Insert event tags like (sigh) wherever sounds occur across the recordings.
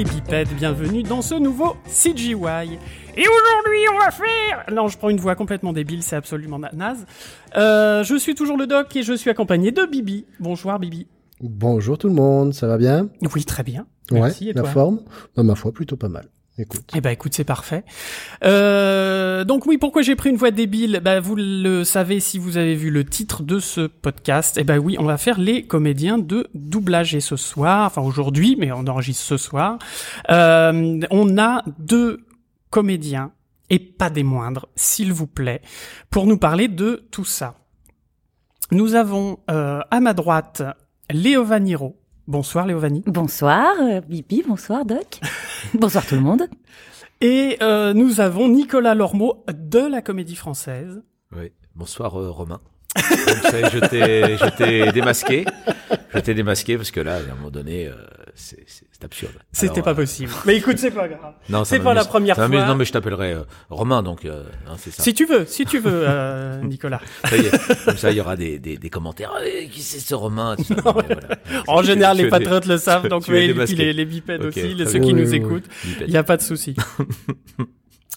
les bipèdes, bienvenue dans ce nouveau CGY. Et aujourd'hui, on va faire... Non, je prends une voix complètement débile, c'est absolument na- naze. Euh, je suis toujours le doc et je suis accompagné de Bibi. Bonjour Bibi. Bonjour tout le monde, ça va bien? Oui, très bien. Merci, Ouais, et la forme? Bah, Ma foi, plutôt pas mal. Écoute. Eh ben écoute, c'est parfait. Euh, donc oui, pourquoi j'ai pris une voix débile? Bah vous le savez si vous avez vu le titre de ce podcast. Eh ben oui, on va faire les comédiens de doublage et ce soir, enfin aujourd'hui, mais on enregistre ce soir. Euh, on a deux comédiens et pas des moindres, s'il vous plaît, pour nous parler de tout ça. Nous avons euh, à ma droite Léo Vaniro. Bonsoir Léo Vani. Bonsoir, euh, Bibi, bonsoir, Doc. (laughs) bonsoir tout le monde. Et euh, nous avons Nicolas Lormeau de la Comédie Française. Oui. Bonsoir euh, Romain. Donc, je t'ai démasqué. Je t'ai démasqué parce que là, à un moment donné, euh, c'est, c'est, absurde. C'était pas euh, possible. Mais écoute, c'est pas grave. (laughs) Non, C'est pas la première fois. Non, mais je t'appellerai euh, Romain, donc euh, hein, c'est ça. Si tu veux, si tu veux, (laughs) Nicolas. Ça y est. Comme ça, il y aura des, des, des commentaires. Eh, qui c'est ce Romain? (laughs) Tout ça. Mais voilà. En général, les patriotes le savent, donc oui, et puis les, les bipèdes aussi, les, ceux qui Oui, nous oui, écoutent. Il n'y a pas de souci.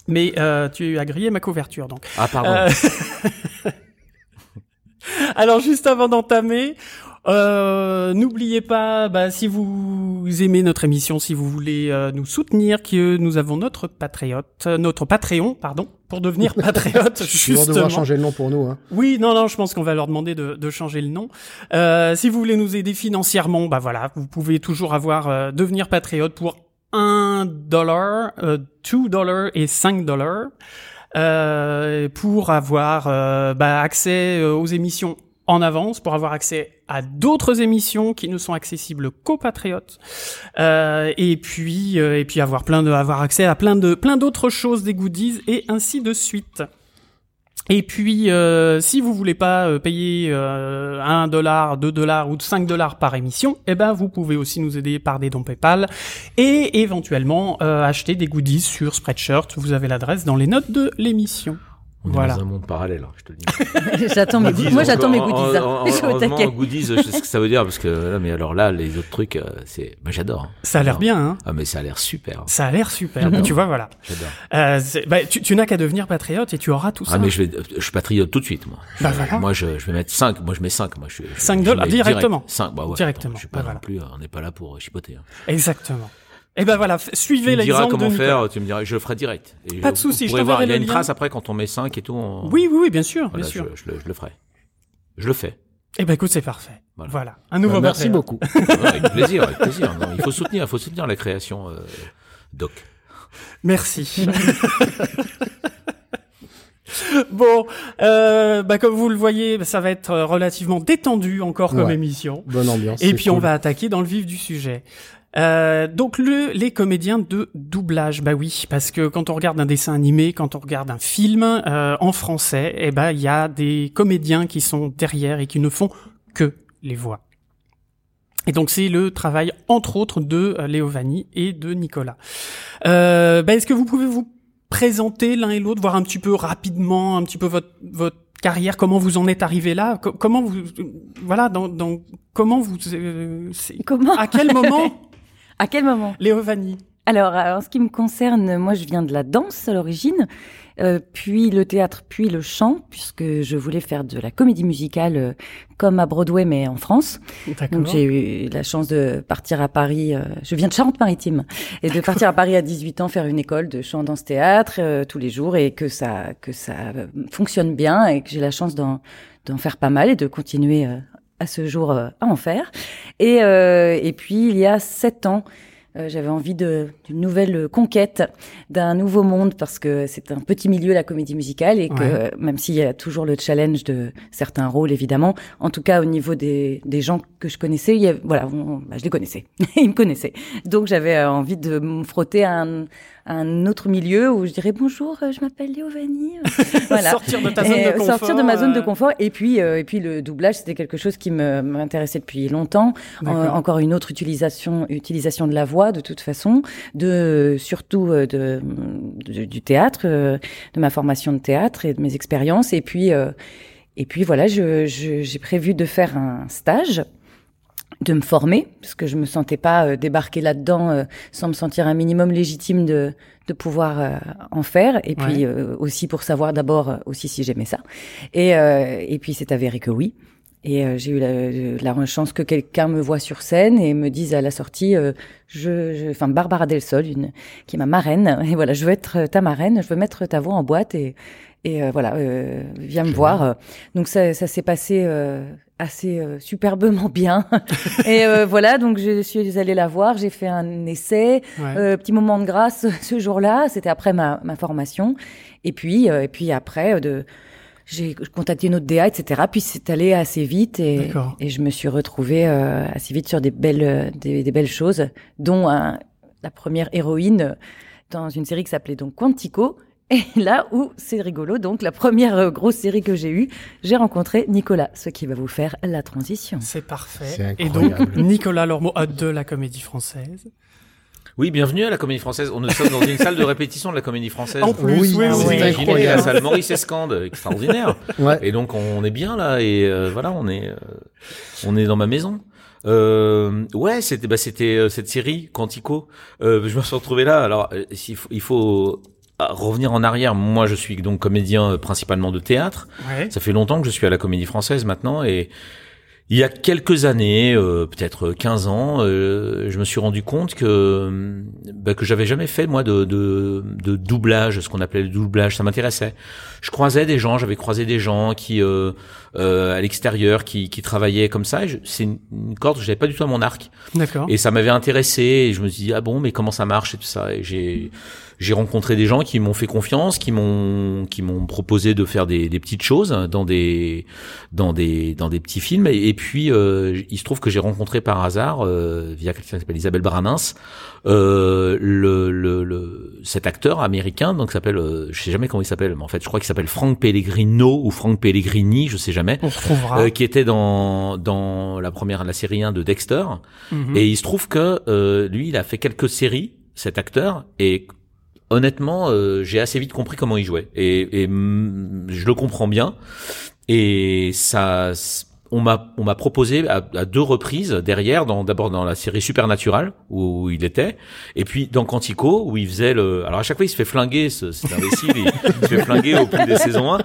Mais tu as grillé ma couverture, donc. Ah, pardon. Alors juste avant d'entamer, euh, n'oubliez pas, bah, si vous aimez notre émission, si vous voulez euh, nous soutenir, que nous avons notre patriote, euh, notre Patreon, pardon, pour devenir (laughs) patriote, Ils vont devoir justement. changer le nom pour nous. Hein. Oui, non, non, je pense qu'on va leur demander de, de changer le nom. Euh, si vous voulez nous aider financièrement, bah voilà, vous pouvez toujours avoir euh, devenir patriote pour 1 dollar, euh, 2 dollars et 5 dollars euh, pour avoir euh, bah, accès aux émissions en avance, pour avoir accès à d'autres émissions qui ne sont accessibles qu'aux patriotes, euh, et puis euh, et puis avoir plein de avoir accès à plein de plein d'autres choses, des goodies et ainsi de suite. Et puis, euh, si vous voulez pas payer euh, 1 dollar, 2 dollars ou 5 dollars par émission, eh ben vous pouvez aussi nous aider par des dons PayPal et éventuellement acheter des goodies sur Spreadshirt. Vous avez l'adresse dans les notes de l'émission. On est voilà. dans un monde parallèle, hein, je te le dis. (laughs) j'attends mes Goodies. Moi, j'attends mes En- goodies. en- hein. en- (laughs) Je taquet. goodies, je sais ce que ça veut dire parce que là, mais alors là, les autres trucs, euh, c'est, bah, j'adore. hein. Ça a l'air bien, hein Ah, mais ça a l'air super. hein. Ça a l'air super. tu vois, voilà. J'adore. Euh, c'est- bah, tu, tu n'as qu'à devenir patriote et tu auras tout ça. Ah mais je vais, je suis patriote tout de suite moi. Je- Bah, voilà. Moi je, je vais mettre 5, moi je mets 5, moi je, je- 5 je dollars, directement. direct. 5, bah ouais. Directement, attends, je suis pas bah, non voilà. plus, on n'est pas là pour euh, chipoter. Hein. Exactement. Et ben voilà, f- Tu suivez me diras l'exemple comment faire, tu me diras, je le ferai direct. Et Pas de souci, je pourrez voir, t'enverrai il y a le une lien. trace après quand on met 5 et tout. on- Oui, oui, oui, bien sûr, voilà, bien sûr. Je, je le, je le ferai. Je le fais. Eh ben écoute, c'est parfait. Voilà. Voilà. Un nouveau Bah, merci beaucoup. (laughs) Ouais, avec plaisir, avec plaisir. Non, il faut soutenir, il faut soutenir la création euh, doc. Merci. (laughs) bon, euh, bah comme vous le voyez, ça va être euh, relativement détendu encore comme Ouais. émission. Bonne ambiance. Et puis on va attaquer dans le vif du sujet. Euh, donc le, les comédiens de doublage, bah oui, parce que quand on regarde un dessin animé, quand on regarde un film euh, en français, eh ben il y a des comédiens qui sont derrière et qui ne font que les voix. Et donc c'est le travail entre autres de euh, Léo Vanni et de Nicolas. Euh, bah, Est-ce que vous pouvez vous présenter l'un et l'autre, voir un petit peu rapidement, un petit peu votre votre carrière, comment vous en êtes arrivé là, Co- comment vous, voilà, dans, dans comment vous, euh, Comment? à quel moment (laughs) À quel moment? Léo Vanni Alors, euh, en ce qui me concerne, moi, je viens de la danse à l'origine, euh, puis le théâtre, puis le chant, puisque je voulais faire de la comédie musicale euh, comme à Broadway, mais en France. Donc j'ai eu la chance de partir à Paris. euh, je viens de Charente-Maritime et de partir à Paris à 18 ans faire une école de chant danse théâtre euh, tous les jours et que ça que ça euh, fonctionne bien et que j'ai la chance d'en d'en faire pas mal et de continuer euh, à ce jour euh, à en faire. Et euh, et puis il y a sept ans. euh, J'avais envie de- d'une nouvelle conquête, d'un nouveau monde, parce que c'est un petit milieu, la comédie musicale, et que Ouais. même s'il y a toujours le challenge de certains rôles, évidemment, en tout cas au niveau des, des gens que je connaissais, il y voilà, on- bah, je les connaissais, (laughs) ils me connaissaient. Donc j'avais euh, envie de me frotter à un, un autre milieu où je dirais bonjour, euh, je m'appelle Léo Vanni. (laughs) voilà. Sortir de ta zone Et, de euh, confort. sortir de ma zone de euh, confort. Et puis, euh, et puis le doublage, c'était quelque chose qui me m'intéressait depuis longtemps. Encore une autre utilisation, utilisation de la voix, de toute façon, de surtout euh, de, de- du théâtre, euh, de ma formation de théâtre et de mes expériences. Et puis, euh, et puis voilà, je- je- j'ai prévu de faire un stage de me former parce que je me sentais pas euh, débarquer là-dedans euh, sans me sentir un minimum légitime de de pouvoir euh, en faire. Et puis aussi pour savoir d'abord aussi si j'aimais ça. Et et puis c'est avéré que oui. Et j'ai eu la, la, chance que quelqu'un me voit sur scène et me dise à la sortie, je, enfin Barbara Del Sol, une, qui est ma marraine, (laughs) et voilà, je veux être ta marraine, je veux mettre ta voix en boîte et, et voilà, viens me voir. Donc ça, ça s'est passé assez euh, superbement bien. (laughs) et euh, voilà, donc je suis allée la voir, j'ai fait un essai, euh, petit moment de grâce (laughs) ce jour-là, c'était après ma, ma formation. Et puis, et puis après, de, j'ai contacté une autre DA, etc. Puis c'est allé assez vite et, et je me suis retrouvée assez vite sur des belles, des, des belles choses, dont un, la première héroïne dans une série qui s'appelait donc Quantico, et là où c'est rigolo, donc la première euh, grosse série que j'ai eue, j'ai rencontré Nicolas, ce qui va vous faire la transition. C'est parfait. Et donc Nicolas Lormeau de la Comédie Française. Oui, bienvenue à la Comédie Française. On est dans une salle de répétition de la Comédie Française. En plus, oui, oui, oui, imaginez la salle Maurice Escande, extraordinaire. ouais. Et donc on est bien là et euh, voilà, on est euh, on est dans ma maison. Euh, ouais, c'était bah, c'était cette série Quantico. Euh, je me suis retrouvé là. Alors il faut, il faut revenir en arrière, moi je suis donc comédien euh, principalement de théâtre. Ça fait longtemps que je suis à la Comédie Française maintenant et il y a quelques années, euh, peut-être 15 ans, euh, je me suis rendu compte que bah, que j'avais jamais fait moi de, de, de doublage, ce qu'on appelait le doublage, ça m'intéressait. Je croisais des gens, j'avais croisé des gens qui euh, à l'extérieur qui, qui travaillaient comme ça. C'est une, une, corde que j'avais pas du tout à mon arc. D'accord. Et ça m'avait intéressé et je me suis dit ah bon mais comment ça marche et tout ça. Et j'ai j'ai rencontré des gens qui m'ont fait confiance, qui m'ont qui m'ont proposé de faire des, des, petites choses dans des dans des dans des petits films. Et, puis euh, il se trouve que j'ai rencontré par hasard euh, via quelqu'un qui s'appelle Isabelle Branins euh, le, le, le, cet acteur américain donc s'appelle euh, je sais jamais comment il s'appelle mais en fait je crois qu'il s'appelle Frank Pellegrino ou Frank Pellegrini je sais jamais euh, qui était dans dans la première la série 1 de Dexter mhm. et il se trouve que euh, lui il a fait quelques séries cet acteur et honnêtement, euh, j'ai assez vite compris comment il jouait et, et je le comprends bien. Et ça, on m'a on m'a proposé à, deux reprises derrière, dans d'abord dans la série Supernatural où, il était, et puis dans Quantico où il faisait le. Alors à chaque fois il se fait flinguer, c'est imbécile, il, il, se fait flinguer au plus des saisons 1.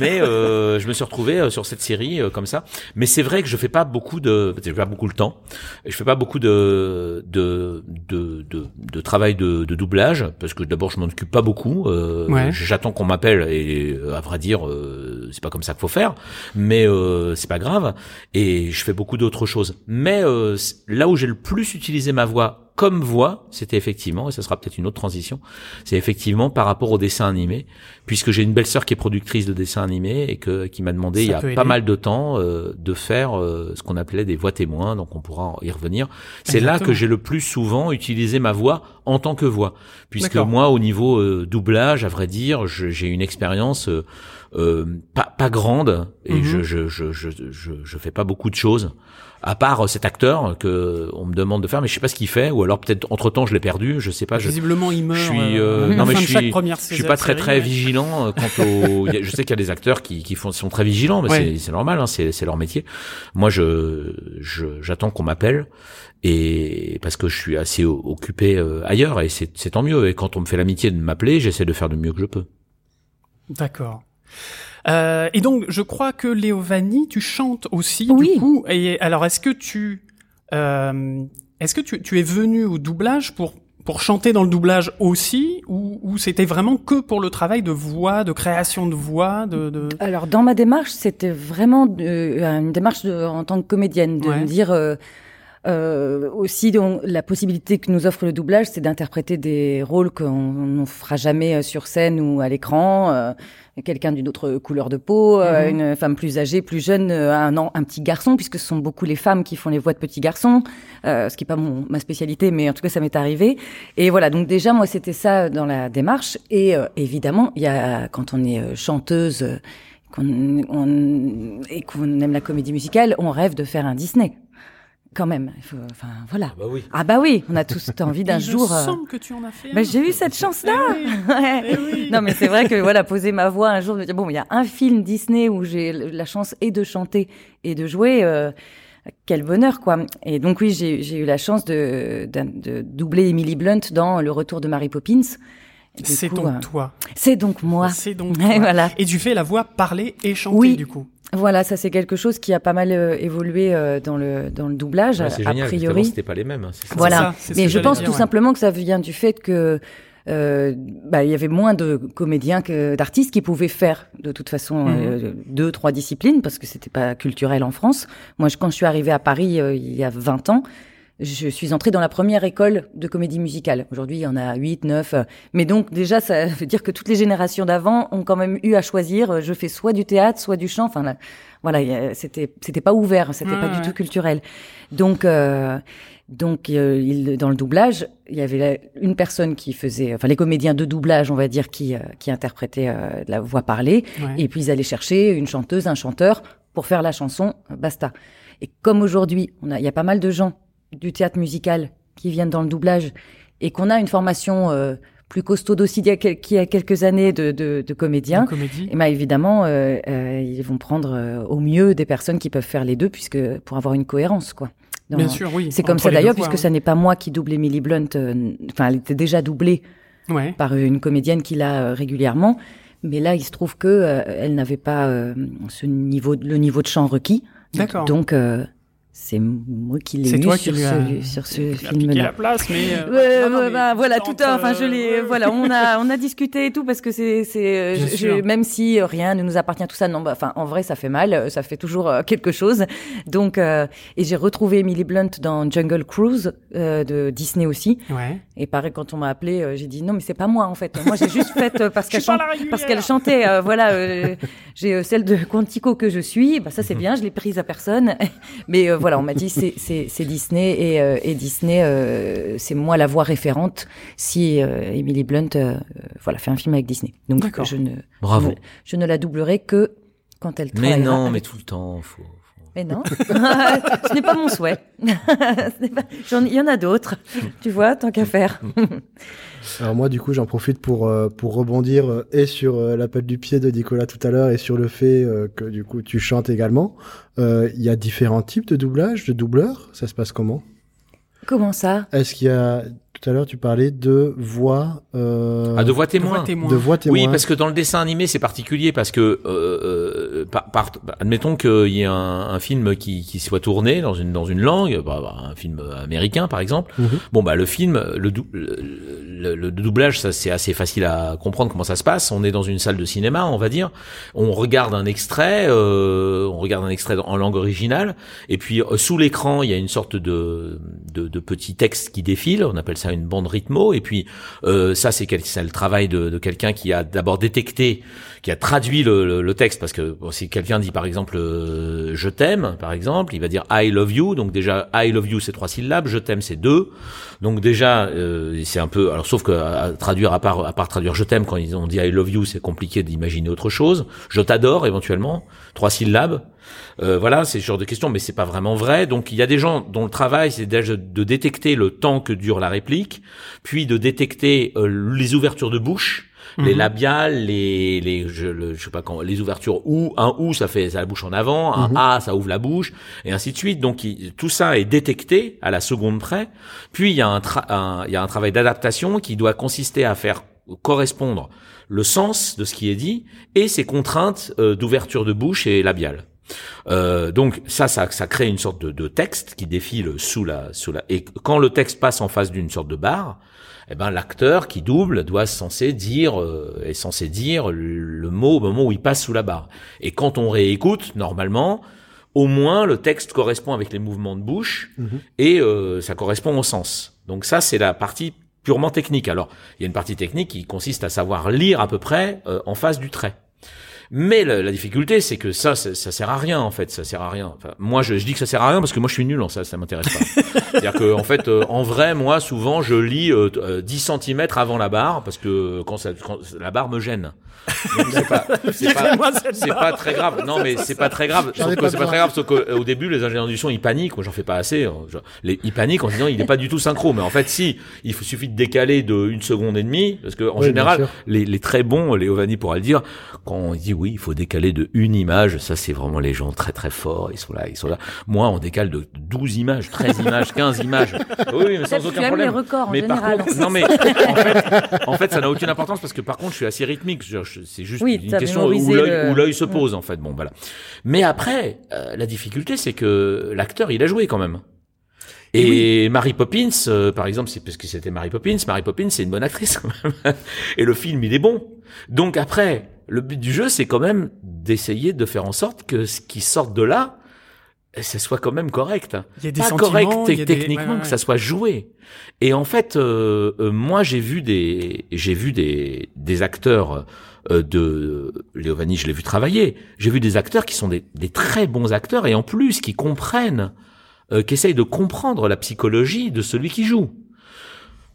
Mais euh, je me suis retrouvé euh, sur cette série euh, comme ça. Mais c'est vrai que je fais pas beaucoup de, je fais pas beaucoup le temps, je fais pas beaucoup de de de de, de travail de, de, doublage parce que d'abord je m'en occupe pas beaucoup. Euh, J'attends qu'on m'appelle et à vrai dire c'est pas comme ça qu'il faut faire, mais c'est pas grave et je fais beaucoup d'autres choses. Mais euh, là où j'ai le plus utilisé ma voix comme voix, c'était effectivement, et ce sera peut-être une autre transition, c'est effectivement par rapport au dessin animé, puisque j'ai une belle sœur qui est productrice de dessins animés et que qui m'a demandé il y a pas mal de temps euh, de faire euh, ce qu'on appelait des voix témoins, donc on pourra y revenir. C'est là que j'ai le plus souvent utilisé ma voix en tant que voix, puisque moi au niveau doublage, à vrai dire, j'ai une expérience euh, pas, pas grande et mhm. je, je, je, je, je, fais pas beaucoup de choses à part cet acteur que on me demande de faire mais je sais pas ce qu'il fait ou alors peut-être entre temps je l'ai perdu je sais pas je, visiblement il meurt je suis euh, euh non mais je suis je suis pas très très vigilant euh, quant au je sais qu'il y a des acteurs qui qui font sont très vigilants mais c'est c'est normal hein, c'est c'est leur métier. Moi je j'attends qu'on m'appelle et parce que je suis assez occupé ailleurs et c'est c'est tant mieux. Et quand on me fait l'amitié de m'appeler j'essaie de faire de mieux que je peux. D'accord euh, et donc, je crois que Léo Vanni, tu chantes aussi. Oui. Du coup, et alors, est-ce que tu, euh, est-ce que tu, tu es venu au doublage pour pour chanter dans le doublage aussi, ou, ou c'était vraiment que pour le travail de voix, de création de voix, de, de... Alors dans ma démarche, c'était vraiment euh, une démarche de, en tant que comédienne, de me dire euh, euh, aussi donc, la possibilité que nous offre le doublage, c'est d'interpréter des rôles qu'on ne fera jamais euh, sur scène ou à l'écran. Euh, quelqu'un d'une autre couleur de peau, euh, mhm. une femme plus âgée, plus jeune, euh, un, un petit garçon, puisque ce sont beaucoup les femmes qui font les voix de petits garçons, euh, ce qui est pas mon, ma spécialité, mais en tout cas ça m'est arrivé. Et voilà, donc déjà moi c'était ça dans la démarche. Et évidemment, il y a quand on est chanteuse qu'on on, et qu'on aime la comédie musicale, on rêve de faire un Disney quand même. Il faut, enfin, voilà. Ah bah oui. Ah bah oui, on a tous (laughs) envie d'un jour. Il semble que tu en as fait. Bah, j'ai eu cette chance-là. (laughs) Eh oui. Non, mais c'est vrai que voilà, poser ma voix un jour, de dire bon, il y a un film Disney où j'ai la chance et de chanter et de jouer. Euh, quel bonheur, quoi. Et donc oui, j'ai eu la chance de, de, doubler Emily Blunt dans Le Retour de Mary Poppins. C'est donc euh, toi. C'est donc moi. C'est donc (laughs) toi. voilà. Et tu fais la voix parler et chanter oui. du coup. Voilà, ça c'est quelque chose qui a pas mal euh, évolué euh, dans le dans le doublage. Ouais, a génial, priori, c'était pas les mêmes. Hein, ça. Voilà, mais je pense tout simplement que ça vient du fait que euh, bah, il y avait moins de comédiens que d'artistes qui pouvaient faire de toute façon mhm. euh, deux, trois disciplines parce que c'était pas culturel en France. Moi, je, quand je suis arrivée à Paris euh, il y a 20 ans, je suis entrée dans la première école de comédie musicale. Aujourd'hui, il y en a 8, 9. Mais donc, déjà, ça (laughs) veut dire que toutes les générations d'avant ont quand même eu à choisir. Je fais soit du théâtre, soit du chant. Enfin, là, voilà, c'était, c'était pas ouvert, c'était pas du tout culturel. Donc, euh, donc, euh, il, dans le doublage, il y avait une personne qui faisait, enfin les comédiens de doublage, on va dire, qui, euh, qui interprétaient euh, la voix parlée, et puis ils allaient chercher une chanteuse, un chanteur pour faire la chanson, basta. Et comme aujourd'hui, il y a pas mal de gens du théâtre musical qui viennent dans le doublage et qu'on a une formation plus costaud aussi qu'il y a quelques années de, de, de comédiens, et ben évidemment, ils vont prendre au mieux des personnes qui peuvent faire les deux, puisque pour avoir une cohérence, quoi. Bien sûr, oui. C'est comme ça d'ailleurs, puisque ça n'est pas moi qui double Emily Blunt. Euh, enfin, elle était déjà doublée par une comédienne qui l'a euh, régulièrement. Mais là, il se trouve que euh, elle n'avait pas ce niveau, le niveau de chant requis. D'accord. Donc, c'est moi qui l'ai mis sur, ce, sur ce film-là. la place, mais euh, bah, voilà, tout à, enfin je l'ai, euh, voilà, on a on a discuté et tout parce que c'est c'est euh, même si rien ne nous appartient tout ça, non, bah, enfin en vrai ça fait mal, ça fait toujours quelque chose. Donc et j'ai retrouvé Emily Blunt dans Jungle Cruise de Disney aussi. Ouais. Et pareil quand on m'a appelé, j'ai dit non mais c'est pas moi en fait, moi j'ai juste fait parce (laughs) qu'elle parce qu'elle chantait, voilà, j'ai celle de Quantico que je suis, bah ça c'est bien, je l'ai prise à personne, (laughs) mais voilà, on m'a dit c'est Disney et, euh, et Disney, euh, c'est moi la voix référente si euh, Emily Blunt voilà, fait un film avec Disney. Donc je ne, Bravo. Je, ne, la doublerai que quand elle travaille. Mais non, mais tout le temps, faut. Mais non, (laughs) ce n'est pas mon souhait. (laughs) Il y en a d'autres, tu vois, tant qu'à faire. (laughs) Alors moi, du coup, j'en profite pour euh, pour rebondir euh, et sur euh, l'appel du pied de Nicolas tout à l'heure et sur le fait que du coup tu chantes également. Il y a différents types de doublage, de doubleurs. Ça se passe comment? Comment ça? Est-ce qu'il y a tout à l'heure, tu parlais de voix. Euh... Ah, de voix témoin. De voix témoin. Oui, parce que dans le dessin animé, c'est particulier parce que, euh, euh par, admettons qu'il y ait un, un, film qui, qui soit tourné dans une dans une langue, bah, bah un film américain par exemple. Mhm. Bon, bah le film, le, le, le, doublage, ça c'est assez facile à comprendre comment ça se passe. On est dans une salle de cinéma, on va dire. On regarde un extrait, euh, on regarde un extrait en langue originale, et puis euh, sous l'écran, il y a une sorte de, de de petit texte qui défile. On appelle ça une bande rythmo. Et puis euh, ça, c'est le travail de quelqu'un qui a d'abord détecté, qui a traduit le, le, texte, parce que si quelqu'un dit par exemple euh, je t'aime, par exemple, il va dire I love you. Donc déjà I love you c'est trois syllabes, je t'aime c'est deux. Donc déjà euh, c'est un peu, alors sauf que à traduire à part à part traduire je t'aime quand ils ont dit I love you, c'est compliqué d'imaginer autre chose. Je t'adore éventuellement, trois syllabes. Euh, voilà, c'est ce genre de questions, mais c'est pas vraiment vrai. Donc il y a des gens dont le travail c'est déjà de détecter le temps que dure la réplique, puis de détecter euh, les ouvertures de bouche. Les mhm. labiales, les, les, je, je sais pas quand, les ouvertures ou un ou ça fait ça la bouche en avant, un mhm. a ça ouvre la bouche et ainsi de suite. Donc tout ça est détecté à la seconde près. Puis il y a un, un il y a un travail d'adaptation qui doit consister à faire correspondre le sens de ce qui est dit et ses contraintes euh, d'ouverture de bouche et labiale. Euh, donc ça, ça, ça crée une sorte de, de, texte qui défile sous la, sous la. Et quand le texte passe en face d'une sorte de barre, eh ben l'acteur qui double doit censé dire euh, est censé dire le mot au moment où il passe sous la barre. Et quand on réécoute, normalement, au moins le texte correspond avec les mouvements de bouche mhm. et euh, ça correspond au sens. Donc ça, c'est la partie purement technique. Alors, il y a une partie technique qui consiste à savoir lire à peu près euh, en face du trait. Mais la, difficulté, c'est que ça, ça, ça, sert à rien en fait. Ça sert à rien. Enfin, moi, je, je, dis que ça sert à rien parce que moi, je suis nul en ça. Ça m'intéresse pas. (laughs) C'est-à-dire que en fait, euh, en vrai, moi, souvent, je lis euh, 10 euh, cm avant la barre parce que quand, ça, quand la barre me gêne. C'est pas, (laughs) pas, pas, très grave. Non, mais c'est pas très grave. Sauf que c'est pas très grave. Sauf qu'au euh, début, les ingénieurs du son, ils paniquent. Moi, j'en fais pas assez. Les, ils paniquent en disant, il n'est pas du tout synchro. Mais en fait, si, il suffit de décaler de une seconde et demie, parce que en général, les, les, très bons, les Ovani pourra le dire, quand on dit oui, il faut décaler de une image. Ça, c'est vraiment les gens très très forts. Ils sont là, ils sont là. Moi, on décale de 12 images, 13 images, 15 images. (laughs) Oui, mais sans aucun problème. Les records, mais en par général. contre, non mais (laughs) en fait, en fait, ça n'a aucune importance parce que par contre, je suis assez rythmique. C'est juste Oui, une question où l'œil le- se pose en fait. Bon, voilà. Mais après, euh, la difficulté, c'est que l'acteur, il a joué quand même. Et, Mary Poppins, euh, par exemple, c'est parce que c'était Mary Poppins. Mary Poppins, c'est une bonne actrice quand même. (laughs) Et le film, il est bon. Donc après, le but du jeu, c'est quand même d'essayer de faire en sorte que ce qui sorte de là, ça soit quand même correct. Il y a des Pas correct il y a des- techniquement, ouais, ouais, que ça soit joué. Et en fait, euh, euh, moi, j'ai vu des, j'ai vu des, des acteurs euh, de Léo Vanni, je l'ai vu travailler. J'ai vu des acteurs qui sont des, des très bons acteurs et en plus qui comprennent, euh, qui essayent de comprendre la psychologie de celui qui joue.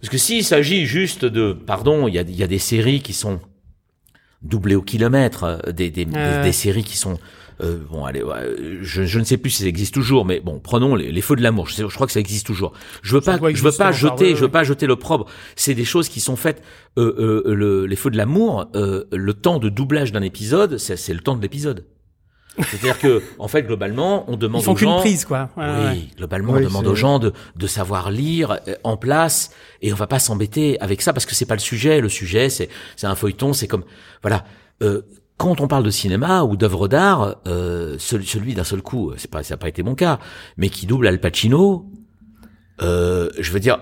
Parce que s'il s'agit juste de, pardon, il y a, il y a des séries qui sont doublées au kilomètre, euh, des, des, des- des séries qui sont euh, bon, allez, ouais, je, je ne sais plus si ça existe toujours, mais bon, prenons les, les feux de l'amour. Je, sais- je crois que ça existe toujours. Je veux Ça pas, je veux pas jeter, je veux pas jeter l'opprobre. C'est des choses qui sont faites. Euh, euh, le, les feux de l'amour, euh, le temps de doublage d'un épisode, c'est c'est le temps de l'épisode. C'est-à-dire que, en fait, globalement, on demande Ils font aux qu'une gens. prise, quoi. Ouais, oui, ouais. globalement, Oui, on demande aux gens de, de savoir lire euh, en place et on va pas s'embêter avec ça parce que c'est pas le sujet. Le sujet, c'est c'est un feuilleton, c'est comme voilà. Euh, quand on parle de cinéma ou d'œuvre d'art, euh, celui, celui d'un seul coup, c'est pas ça n'a pas été mon cas, mais qui double Al Pacino, euh, je veux dire,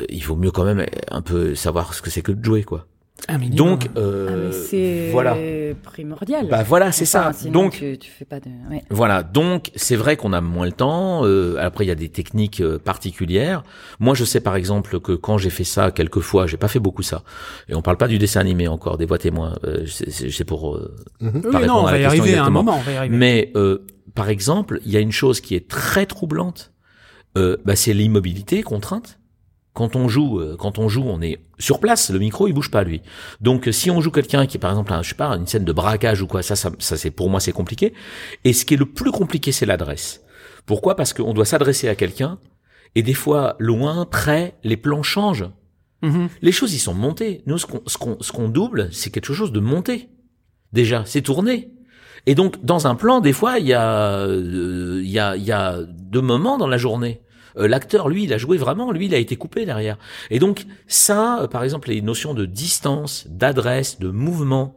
euh, il vaut mieux quand même un peu savoir ce que c'est que de jouer quoi. Un minimum. Donc Ah, euh, mais c'est voilà. primordial. Bah voilà, c'est Enfin, ça. sinon, Donc tu, tu fais pas de. ouais. voilà, donc c'est vrai qu'on a moins le temps. euh, après, il y a des techniques euh, particulières. Moi, je sais par exemple que quand j'ai fait ça quelques fois, j'ai pas fait beaucoup ça. Et on parle pas du dessin animé encore, des voix témoins. Euh, c'est- c'est c'est pour euh, pas oui, répondre non, on va y arriver à un moment, on va y arriver. Mais euh, par exemple, il y a une chose qui est très troublante. Euh, bah, c'est l'immobilité contrainte. Quand on joue, euh, quand on joue, on est sur place. Le micro, il bouge pas lui. Donc, euh, si on joue quelqu'un qui est par exemple, un, je sais pas, une scène de braquage ou quoi, ça, ça, ça c'est pour moi c'est compliqué. Et ce qui est le plus compliqué, c'est l'adresse. Pourquoi? Parce qu'on doit s'adresser à quelqu'un. Et des fois, loin, près, les plans changent. Mhm. Les choses, ils sont montées. Nous, ce qu'on, ce qu'on, ce qu'on double, c'est quelque chose de monté. Déjà, c'est tourné. Et donc, dans un plan, des fois, il y a, euh, il y a, il y a deux moments dans la journée. Euh, L'acteur, lui, il a joué vraiment, lui, il a été coupé derrière. Et donc, ça, euh, par exemple, les notions de distance, d'adresse, de mouvement,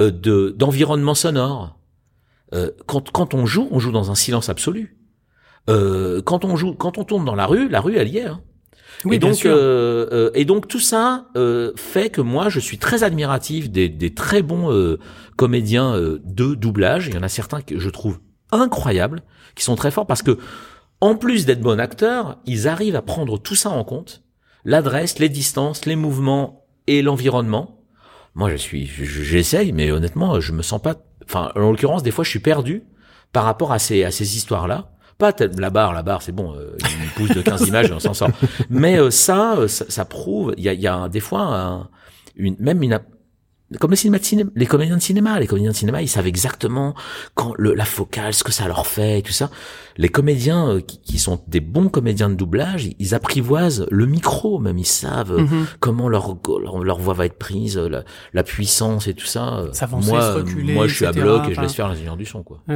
euh, de d'environnement sonore. euh, quand, quand on joue, on joue dans un silence absolu. Euh, quand on joue, quand on tourne dans la rue, la rue, elle y est. hein. Oui, et bien donc, sûr. euh, euh, et donc tout ça euh, fait que moi, je suis très admiratif des, des très bons euh, comédiens euh, de doublage. Il y en a certains que je trouve incroyables, qui sont très forts parce que, en plus d'être bons acteurs, ils arrivent à prendre tout ça en compte, l'adresse, les distances, les mouvements et l'environnement. Moi, je suis, je- je- j'essaye, mais honnêtement, je me sens pas. Enfin, en l'occurrence, des fois, je suis perdu par rapport à ces à ces histoires-là. Pas la barre, la barre, c'est bon, euh, une pousse de 15 images, on s'en sort. Mais euh, ça, euh, ça, ça prouve. Il y a, y a des fois un- une, même une, comme le cinéma de cinéma, les comédiens de cinéma, les comédiens de cinéma, ils savent exactement quand le, la focale, ce que ça leur fait, et tout ça. Les comédiens euh, qui, qui sont des bons comédiens de doublage, ils, ils apprivoisent le micro, même ils savent euh, Mhm. comment leur, leur leur voix va être prise, euh, la, la puissance et tout ça. S'avancer, moi, se reculer, moi, je suis à bloc et je laisse faire l'ingénieur du son, quoi. (laughs)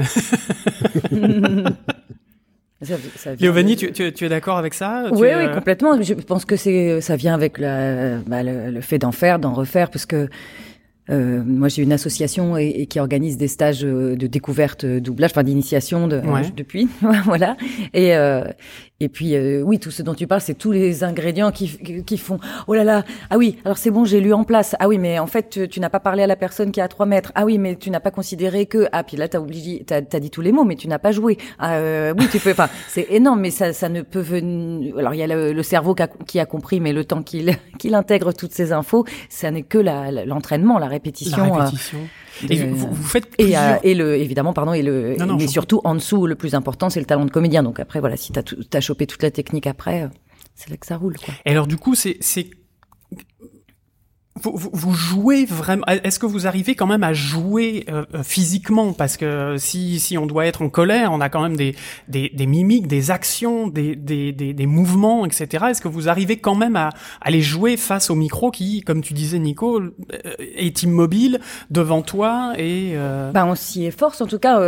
Ça- ça vient Léovanie, tu, tu, tu es d'accord avec ça Tu, Oui, oui, complètement. Je pense que c'est, ça vient avec la, bah, le, le fait d'en faire, d'en refaire, parce que euh, moi j'ai une association et, et qui organise des stages euh, de découverte euh, doublage, enfin d'initiation de, Ouais. euh, depuis, (laughs) voilà. Et euh, et puis euh, oui, tout ce dont tu parles, c'est tous les ingrédients qui qui font. Oh là là, ah oui, alors c'est bon, j'ai lu en place. Ah oui, mais en fait tu, tu n'as pas parlé à la personne qui est à 3 mètres. Ah oui, mais tu n'as pas considéré que. Ah puis là t'as oublié, t'as as dit tous les mots, mais tu n'as pas joué. Ah, euh, oui, tu peux. Enfin, (laughs) c'est énorme, mais ça ça ne peut venir. Alors il y a le, le cerveau qui a, qui a compris, mais le temps qu'il (laughs) qu'il intègre toutes ces infos, ça n'est que la- la- l'entraînement, la répétition. La euh. Et vous, vous faites et, plusieurs... euh, et le évidemment pardon et le Non, non, mais je- surtout en dessous le plus important c'est le talent de comédien donc après voilà si t'as t'as chopé toute la technique après euh, c'est là que ça roule quoi. Et alors du coup, c'est c'est vous, vous, jouez vraiment Est-ce que vous arrivez quand même à jouer euh, euh, physiquement? Parce que si si on doit être en colère, on a quand même des des, des mimiques, des actions, des des, des, des mouvements, etc. Est-ce que vous arrivez quand même à, à les jouer face au micro qui, comme tu disais, Nico, euh, est immobile devant toi et bah on s'y efforce. En tout cas,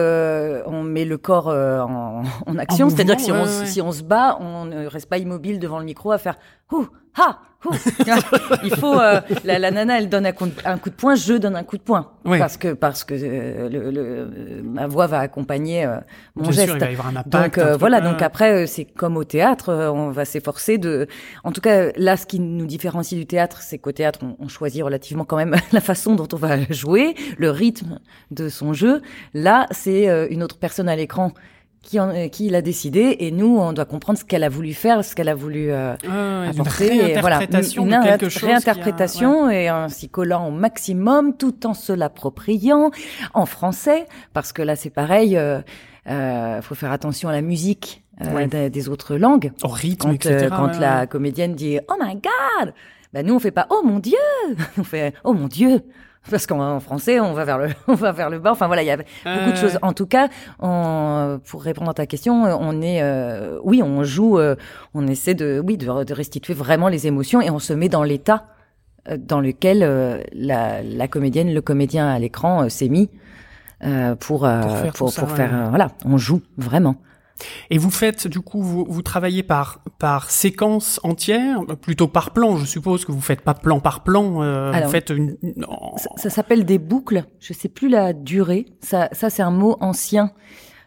on met le corps en, en, action. C'est-à-dire que si on si on se bat, on ne reste pas immobile devant le micro à faire ouh ha (laughs) il faut euh, la, la, nana elle donne un coup, de, un coup, de, poing je donne un coup de poing. Parce que parce que euh, le, le, ma voix va accompagner euh, mon Bien geste. sûr, il va y avoir un impact, donc un voilà donc après c'est comme au théâtre on va s'efforcer de en tout cas là ce qui nous différencie du théâtre c'est qu'au théâtre on, on, choisit relativement quand même (laughs) la façon dont on va (laughs) jouer le rythme de son jeu. Là c'est une autre personne à l'écran qui, en, euh, qui l'a décidé et nous on doit comprendre ce qu'elle a voulu faire ce qu'elle a voulu euh, ah, apporter une et voilà une, une quelque chose réinterprétation a, ouais. et en s'y collant au maximum tout en se l'appropriant en français parce que là c'est pareil euh, euh, faut faire attention à la musique euh, Ouais. des, des autres langues au rythme quand, etc. euh, quand ouais, la comédienne dit oh my god ben nous on fait pas oh mon dieu (laughs) on fait oh mon dieu parce qu'en français on va vers le (laughs) on va vers le bas. Enfin voilà il y a beaucoup Euh, de choses. En tout cas on, pour répondre à ta question on est euh, oui on joue euh, on essaie de oui de, de restituer vraiment les émotions et on se met dans l'état euh, dans lequel euh, la, la comédienne le comédien à l'écran euh, s'est mis euh, pour euh, Pour faire pour, tout ça, pour ouais. faire euh, voilà on joue vraiment Et vous faites, du coup, vous, vous travaillez par par séquence entière, plutôt par plan. Je suppose que vous faites pas plan par plan. Euh, Alors, vous faites une. Ça, ça s'appelle des boucles. Je sais plus la durée. Ça, ça c'est un mot ancien.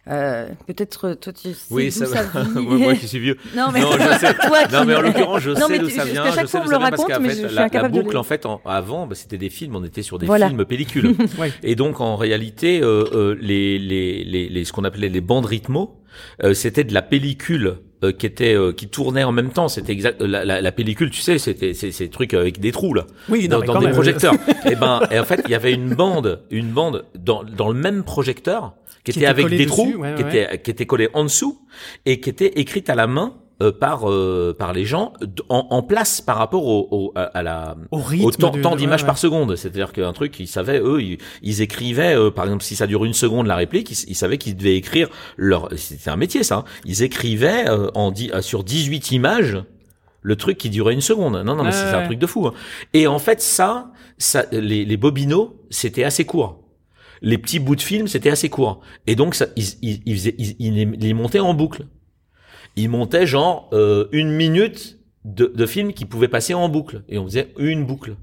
Euh, Peut-être toi tu sais Oui, d'où ça, ça, va. vient. (laughs) moi, moi qui suis vieux. Non mais Non, je (laughs) sais. toi qui Non, mais en l'occurrence, je Non, sais d'où ça parce vient. qu'à chaque Je sais fois, on me le parce raconte, qu'en mais fait, je- suis la, la incapable de boucle, le- en fait, en- avant, bah, c'était des films. On était sur des Voilà. films pellicules. (laughs) Ouais. Et donc, en réalité, euh, euh, les, les, les, les, ce qu'on appelait les bandes rythmo, euh, c'était de la pellicule euh, qui était euh, qui tournait en même temps. C'était exact. euh, La, la, la pellicule, tu sais, c'était c'est ces trucs avec des trous là, Oui, non, dans, dans des même. projecteurs. et ben, et en fait, il y avait une bande, une bande dans dans le même projecteur qui, Qui était était avec des dessus, trous, ouais, qui ouais. était qui était collée en dessous et qui était écrite à la main. euh, par euh, par les gens en, en place par rapport au, au à, la Au rythme au temps, temps ouais, par seconde. C'est-à-dire qu'un truc, ils savaient, eux, ils, ils écrivaient, euh, par exemple, si ça dure une seconde la réplique, ils, ils savaient qu'ils devaient écrire leur. C'était un métier, ça. hein. Ils écrivaient euh, en dix- euh, sur 18 images le truc qui durait une seconde. Non, non, mais Ouais, c'est un truc de fou. hein. Et en fait, ça, ça, les, les bobinos, c'était assez court. Les petits bouts de film, c'était assez court. Et donc, ça, ils les- montaient en boucle. Ils montaient genre euh, une minute de, de film qui pouvait passer en boucle. Et on faisait une boucle.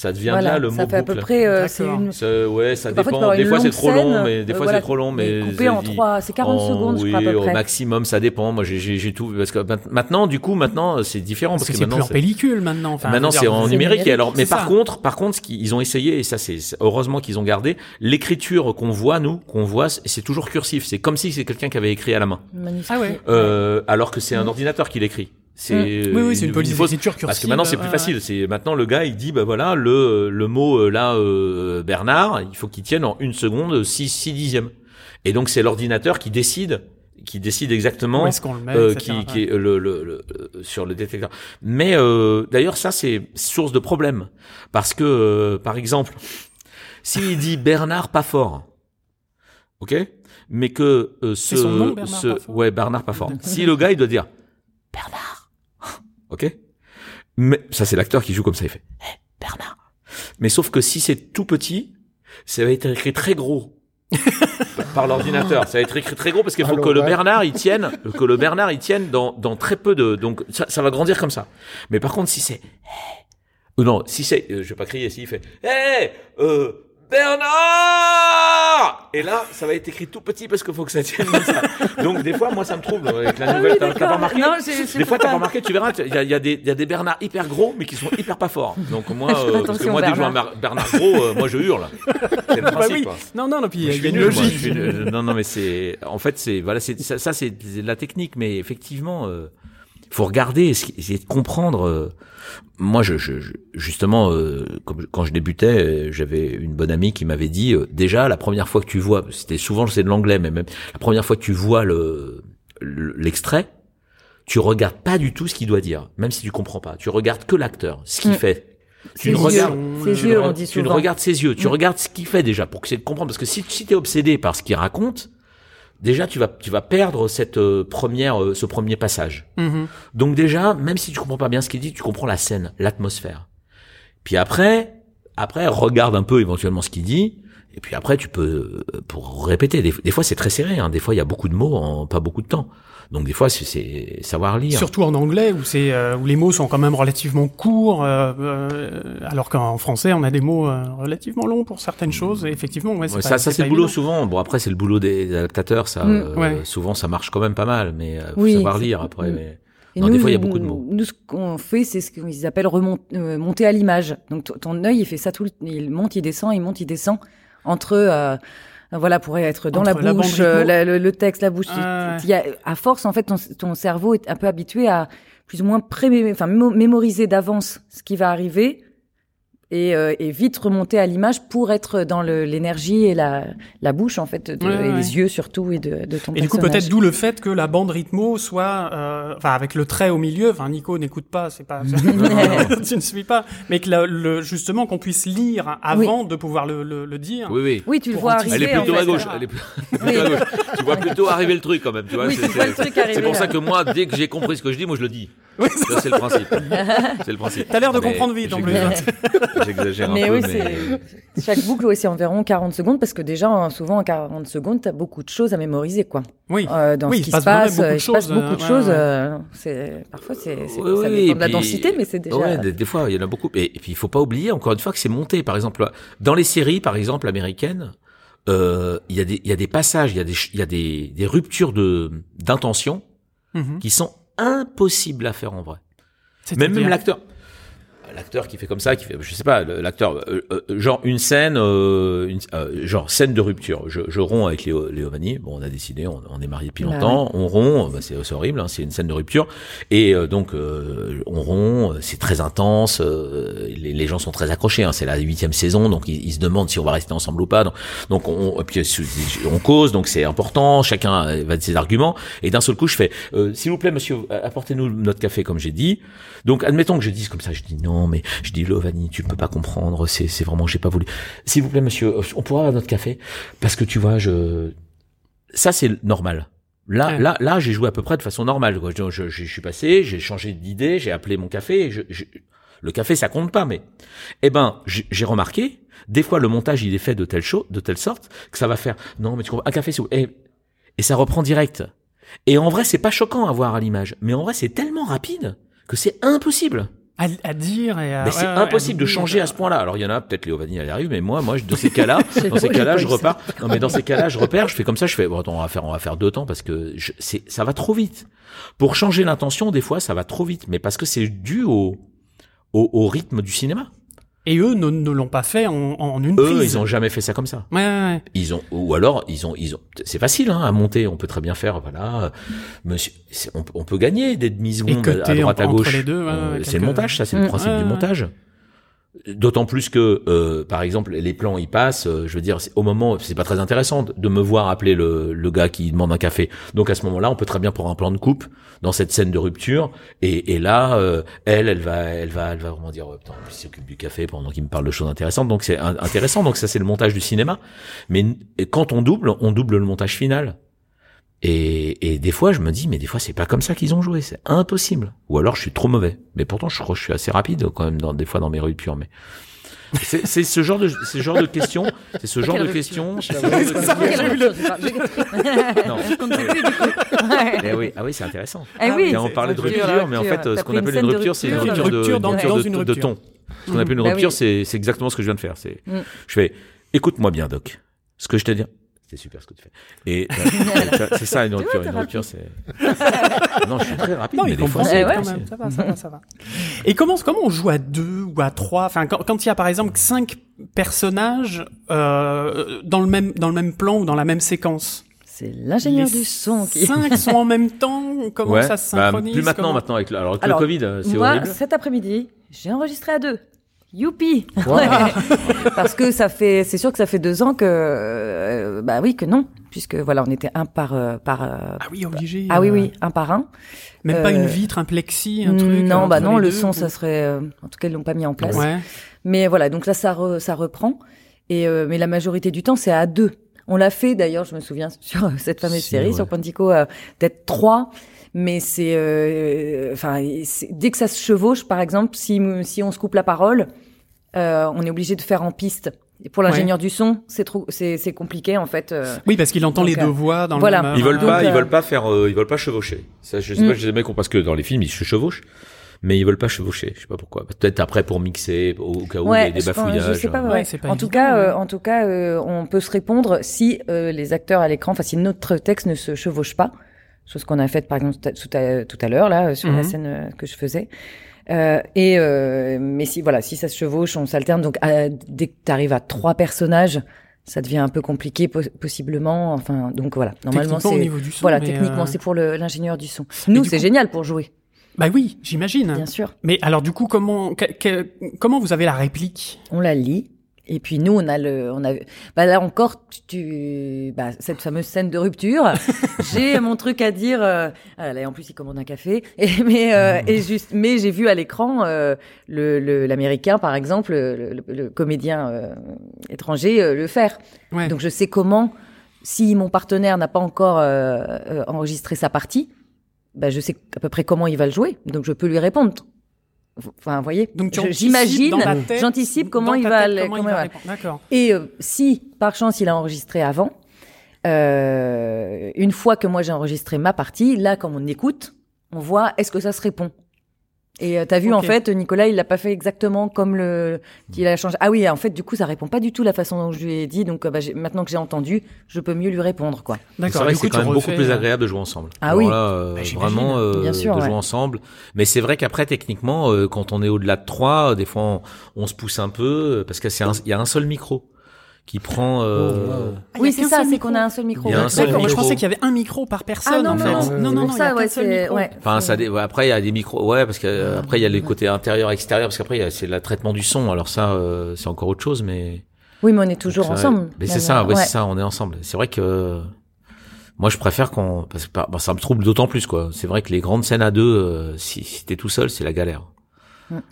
Ça devient voilà, là le ça mot fait à peu près euh, c'est une Ça, ouais, ça dépend. Des fois, c'est trop long, mais des euh, fois, voilà, c'est trop long, mais coupé en ils- trois, c'est 40 en- secondes, je crois à peu au près. maximum, ça dépend. Moi, j'ai, j'ai, j'ai tout, parce que maintenant, du coup, maintenant, c'est différent Parce parce que que c'est plus en pellicule maintenant. Enfin, Maintenant, c'est en numérique. numérique, Et alors, mais par ça. contre, par contre, ce qu'ils ont essayé, et ça, c'est heureusement qu'ils ont gardé, l'écriture qu'on voit, nous, qu'on voit, c'est toujours cursif. C'est comme si c'est quelqu'un qui avait écrit à la main. Ah ouais. euh, alors que c'est un ordinateur qui l'écrit. C'est Mm. Oui, oui, une fausse- d'écriture Parce que maintenant c'est plus ouais, facile. C'est maintenant le gars il dit bah voilà le le mot euh, là euh, Bernard il faut qu'il tienne en une seconde six six dixièmes. Et donc c'est l'ordinateur qui décide qui décide exactement Où est-ce qu'on le met, euh, qui, qui est le, le, le- euh, sur le détecteur. Mais euh, d'ailleurs ça c'est source de problème parce que euh, par exemple s'il dit Bernard pas fort, ok, mais que euh, ce, son nom, Bernard ce- ouais Bernard pas fort. si le gars il doit dire Bernard, ok, mais ça c'est l'acteur qui joue comme ça il fait Hé, Bernard. Mais sauf que si c'est tout petit, ça va être écrit très gros (laughs) par l'ordinateur. Ça va être écrit très gros parce qu'il faut Alors, que le. Bernard il tienne, que le Bernard il tienne dans, dans très peu de, donc ça, ça va grandir comme ça. Mais par contre, si c'est, Hey ou non, si c'est, euh, je vais pas crier, si il fait, hé, euh, Bernard! Et là, ça va être écrit tout petit parce qu'il faut que ça tienne comme ça. Donc, des fois, moi, ça me trouble avec la nouvelle. T'as- t'as pas remarqué? Non, c'est- c'est Des fois, t'as pas remarqué, tu verras, il y a, y, a des- il y a des Bernards hyper gros, mais qui sont hyper pas forts. Donc, moi, euh, parce que attention, moi, dès que je vois un Bernard. Ber- Bernard gros, euh, moi, je hurle. C'est le Bah principe, oui. quoi. Non, non, non, puis il y Je a suis une logique. non, non, mais c'est, en fait, c'est, voilà, c'est, ça, ça, c'est de la technique, mais effectivement, euh, faut regarder, essayer de comprendre. euh, moi, je, je, justement, euh, comme, quand je débutais, euh, j'avais une bonne amie qui m'avait dit, euh, déjà, la première fois que tu vois, c'était souvent, c'est de l'anglais, mais même, la première fois que tu vois le, le- l'extrait, tu regardes pas du tout ce qu'il doit dire, même si tu comprends pas. Tu regardes que l'acteur, ce qu'il Mm. fait. Tu ne regardes, Ses le- yeux, dit tu souvent. regardes ses yeux, tu Mm. regardes ce qu'il fait déjà pour que c'est de comprendre. Parce que si, si tu es obsédé par ce qu'il raconte, déjà tu vas, tu vas perdre cette euh, première, euh, ce premier passage. Mhm. Donc déjà, même si tu comprends pas bien ce qu'il dit, tu comprends la scène, l'atmosphère. Puis après, après regarde un peu éventuellement ce qu'il dit. Et puis après, tu peux euh, pour répéter. Des, des fois, c'est très serré. Hein. Des fois, il y a beaucoup de mots en pas beaucoup de temps. Donc des fois, c'est- c'est savoir lire. Surtout en anglais où c'est euh, où les mots sont quand même relativement courts, euh, euh, alors qu'en français on a des mots euh, relativement longs pour certaines choses. Et effectivement, ouais, c'est Ouais, pas- ça, ça c'est le boulot évident. souvent. Bon après, c'est le boulot des adaptateurs. Ça, Mm. euh, Ouais. souvent, ça marche quand même pas mal. Mais euh, faut Oui, savoir lire après. Mm. Mais... Et Non, nous, des fois, il y a beaucoup de mots. Nous, ce qu'on fait, c'est ce qu'ils appellent remont- euh, monter à l'image. Donc, ton œil, il fait ça tout le Il monte, il descend, il monte, il descend entre, euh, voilà, pourrait être dans Entre la bouche, la- le, le texte, la bouche. Ah, ouais. Y a, à force, en fait, ton, ton cerveau est un peu habitué à plus ou moins pré enfin, mémoriser d'avance ce qui va arriver et, euh, et vite remonter à l'image pour être dans le- l'énergie et la, la bouche, en fait, de- Ouais, et ouais. les yeux surtout et de, de ton Et du coup, peut-être d'où le fait que la bande rythmo soit, euh, enfin, avec le trait au milieu. Enfin, Nico n'écoute pas, c'est pas, (laughs) (laughs) tu ne suis pas, mais que la- le, justement qu'on puisse lire avant de pouvoir le, le, le dire. Oui, oui. Oui, tu le vois anticiper, Elle est arriver. plutôt en à gauche. (laughs) Elle est plutôt à gauche. Tu vois plutôt arriver le truc quand même. Tu vois. Oui, c'est- arriver, pour ça que moi, dès que j'ai compris ce que je dis, moi je le dis. Ça, C'est le principe. C'est le principe. T'as l'air de comprendre vite, en plus. J'exagère- un Mais peu, oui, mais c'est chaque boucle, ouais, c'est environ 40 secondes parce que déjà, en- souvent en 40 secondes, t'as beaucoup de choses à mémoriser, quoi. Oui. Euh, dans Oui, ce il qui se se passe passe, vraiment beaucoup de euh, il se passe choses, beaucoup de choses. euh, c'est parfois c'est c'est- Oui, ça oui, dépend de la puis- densité, mais c'est déjà. Ouais, des, des fois, il y en a beaucoup. Et, et puis, il faut pas oublier, encore une fois, que c'est monté. Par exemple, dans les séries, par exemple, américaines, euh, il y a des, il y a des passages, il y a des, ch- il y a des, des ruptures de, d'intention Mhm. qui sont impossibles à faire en vrai. Même, même l'acteur. L'acteur qui fait comme ça, qui fait, je sais pas, l'acteur, euh, euh, genre une scène, euh, une- euh, genre scène de rupture. Je, je romps avec Léo, Léo. Bon, on a décidé, on, on est mariés depuis Bah longtemps, on rompt, bah, c'est c'est horrible, hein, c'est une scène de rupture. Et euh, donc, euh, on rompt, c'est très intense, euh, les, les gens sont très accrochés. Hein, c'est la huitième saison, donc ils, ils se demandent si on va rester ensemble ou pas. Donc, donc on, puis on cause, donc c'est important. Chacun va de ses arguments. Et d'un seul coup, je fais, euh, s'il vous plaît, monsieur, apportez-nous notre café, comme j'ai dit. Donc, admettons que je dise comme ça, je dis non, mais je dis Lovani, tu ne peux pas comprendre, c'est, c'est vraiment, j'ai pas voulu. S'il vous plaît, monsieur, on pourra avoir notre café, parce que tu vois, je, ça c'est normal. Là, Ouais. là, là, j'ai joué à peu près de façon normale. quoi. Je, je- je suis passé, j'ai changé d'idée, j'ai appelé mon café. et je- je- le café, ça compte pas, mais eh ben, j'ai remarqué. Des fois, le montage, il est fait de telle chose, de telle sorte que ça va faire. Non, mais tu comprends, un café, plaît. et, et ça reprend direct. Et en vrai, c'est pas choquant à voir à l'image, mais en vrai, c'est tellement rapide que c'est impossible. À, à dire et à, Mais c'est ouais, impossible de changer à ce point-là. Alors il y en a peut-être Léo Vanille, elle arrive, mais moi, moi, je- (laughs) dans ces cas-là, dans ces cas-là, je repars. Non, mais dans ces cas-là, je repère, je fais comme ça, je fais. Bon, attends, on va faire, on va faire deux temps parce que je, c'est, ça va trop vite. Pour changer l'intention, des fois, ça va trop vite, mais parce que c'est dû au, au, au rythme du cinéma. Et eux ne, ne l'ont pas fait en, en une Eux, prise. ils ont jamais fait ça comme ça. Ouais, ouais, ouais. Ils ont, ou alors, ils ont, ils ont. C'est facile hein, à monter. On peut très bien faire, voilà. Monsieur, c'est- on, peut- on peut gagner des demi secondes à droite à gauche. ouais, Euh, ouais, c'est le quelques- montage, ça, c'est le Mm. principe Ouais, du ouais. montage. D'autant plus que, euh, par exemple, les plans ils passent. euh, je veux dire, au moment, c'est pas très intéressant de- me voir appeler le, le gars qui demande un café. Donc à ce moment-là, on peut très bien prendre un plan de coupe dans cette scène de rupture. Et, et là, euh, elle, elle va, elle va, elle va vraiment dire, oh, putain, il s'occupe du café pendant qu'il me parle de choses intéressantes. Donc c'est intéressant. Donc ça, c'est le montage du cinéma. Mais quand on double, on double le montage final. Et, et des fois, je me dis, mais des fois, c'est pas comme ça qu'ils ont joué, c'est impossible. Ou alors, je suis trop mauvais. Mais pourtant, je crois que je suis assez rapide quand même, dans, des fois, dans mes ruptures. Mais (laughs) c'est c'est ce genre de, c'est ce genre de questions, c'est ce genre de questions. C'est vrai, j'ai eu le- (laughs) Non. Eh oui, ah oui, c'est intéressant. Eh oui. On parlait de Rupture, rupture, mais en fait, ce T'as qu'on appelle une rupture, c'est une rupture, de, ton. Ce qu'on appelle une Bah rupture, c'est c'est exactement ce que je viens de faire. C'est, Mm. je fais, écoute-moi bien, Doc. Ce que je te dis. C'est super ce que tu fais. Et euh, (laughs) c'est ça une rupture. Une rupture, c'est. (laughs) non, je suis très rapide. Non, mais il des comprend fois, Eh c'est ouais. quand même. Ça va, ça va, ça va. Et comment, comment on joue à deux ou à trois? Enfin, quand, quand il y a par exemple cinq personnages euh, dans le même dans le même plan ou dans la même séquence? C'est l'ingénieur du son qui. Cinq sont en même temps? Comment Ouais. ça se Bah, synchronise? plus maintenant, comment- maintenant avec le, alors avec Alors, le Covid, euh, c'est Moi, horrible. cet après-midi, j'ai enregistré à deux. Youpi ouais. (laughs) Parce que ça fait, c'est sûr que ça fait deux ans que, euh, bah oui, que non, puisque voilà, on était un par euh, par. Euh, ah oui, obligé. Ah oui, oui, un par un. Même pas une vitre, un plexi, un truc. Non, bah non, le son, ça serait. en tout cas, ils l'ont pas mis en place. Ouais. Mais voilà, donc là, ça ça reprend. Et mais la majorité du temps, c'est à deux. On l'a fait d'ailleurs, je me souviens (laughs) sur cette fameuse série sur Pontico, d'être trois mais c'est euh, enfin dès que ça se chevauche par exemple si si on se coupe la parole euh, on est obligé de faire en piste et pour l'ingénieur du son, c'est trop, c'est, c'est compliqué en fait. Euh. oui, parce qu'il entend les deux voix dans voilà. le même. Ils veulent pas, ils veulent pas faire, ils veulent pas chevaucher. Ça, je sais pas, mm. je sais pas parce que dans les films ils se chevauchent, mais ils veulent pas chevaucher. Je sais pas pourquoi. Peut-être après pour mixer au cas où il y a des bafouillages. Je sais pas, ouais. pas en, tout cas, en tout cas, on peut se répondre si les acteurs à l'écran, enfin si notre texte ne se chevauche pas chose qu'on a faite par exemple tout à, tout à l'heure là sur la mhm. scène euh, que je faisais. Euh, et euh, mais si voilà, si ça se chevauche, on s'alterne. Donc dès que tu arrives à trois personnages, ça devient un peu compliqué possiblement. Enfin donc voilà. Normalement c'est voilà techniquement c'est pour l'ingénieur du son. Nous c'est génial pour jouer. Bah oui, j'imagine. Bien sûr. Mais alors du coup comment comment vous avez la réplique? On la lit. Et puis nous, on a le, on a, bah là encore, tu, bah, cette fameuse scène de rupture. (laughs) j'ai mon truc à dire. Euh, là, en plus, il commande un café. Et mais euh, et juste, mais j'ai vu à l'écran euh, le l'américain, par exemple, le, le, comédien euh, étranger euh, le faire. Ouais. Donc je sais comment. Si mon partenaire n'a pas encore enregistré sa partie, bah, je sais à peu près comment il va le jouer. Donc je peux lui répondre. Enfin, vous voyez, Donc j'imagine, j'anticipe comment il va, comment il va, D'accord. Et euh, si par chance il a enregistré avant, euh, une fois que moi j'ai enregistré ma partie, là comme on écoute, on voit est-ce que ça se répond? Et euh, t'as vu en fait, Nicolas, il l'a pas fait exactement comme le, il a changé. Ah oui, en fait, du coup, ça répond pas du tout la façon dont je lui ai dit. Donc, euh, bah, maintenant que j'ai entendu, je peux mieux lui répondre, quoi. D'accord. C'est quand même beaucoup plus euh, agréable de jouer ensemble. Ah oui. Là, bah, vraiment de jouer ensemble. Mais c'est vrai qu'après, techniquement, quand on est au-delà de trois, des fois, on, on se pousse un peu parce qu'il y a un seul micro qui prend. Euh... Oh, oui, c'est ça, c'est qu'on a un seul micro. Je pensais qu'il y avait un micro par personne. Ah, non, en fait. non, non, non, ça, ouais, c'est. Ouais. Enfin, ça. Après, il y a des micros. Ouais, parce que euh, après, il y a les côtés intérieur, extérieur, parce qu'après, c'est le traitement du son. Alors ça, euh, c'est encore autre chose, mais. Oui, mais on est toujours ensemble. Mais c'est ça, ouais, c'est ça, on est ensemble. C'est vrai que. Moi, je préfère qu'on, parce que bah, ça me trouble d'autant plus, quoi. C'est vrai que les grandes scènes à deux, euh, si, si t'es tout seul, c'est la galère.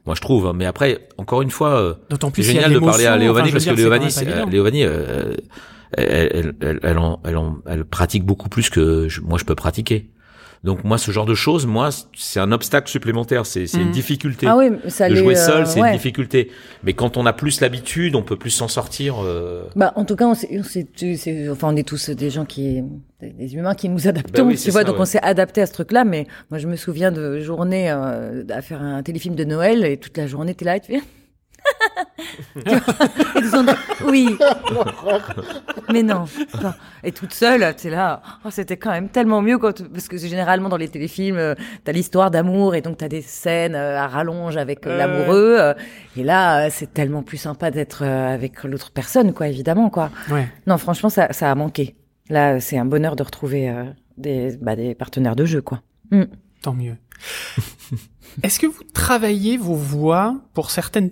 Moi, je trouve. Hein. Mais après, encore une fois, euh, plus génial de parler à Léovanie parce que Léovanie, Léovanie, euh, elle, elle, elle, elle, pratique beaucoup plus que moi je peux pratiquer. Donc moi, ce genre de choses, moi, c'est un obstacle supplémentaire, c'est une mm. difficulté. Ah oui, ça de jouer seul, euh, c'est une difficulté. Mais quand on a plus l'habitude, on peut plus s'en sortir. Euh... Bah, en tout cas, on, on, enfin, on est tous des gens qui, des humains qui nous adaptons, bah tu vois. donc on s'est adapté à ce truc-là. Mais moi, je me souviens de journées euh, à faire un téléfilm de Noël et toute la journée, t'es là et tu fais oui. Mais non. Et toute seule, c'est là. Oh, c'était quand même tellement mieux quand, parce que généralement dans les téléfilms, euh, t'as l'histoire d'amour et donc t'as des scènes euh, à rallonge avec euh, l'amoureux. et là, c'est tellement plus sympa d'être avec l'autre personne, quoi, évidemment, quoi. Ouais. Non, franchement, ça, ça a manqué. Là, c'est un bonheur de retrouver des, bah, des partenaires de jeu, quoi. Mm. Tant mieux. (laughs) Est-ce que vous travaillez vos voix pour certaines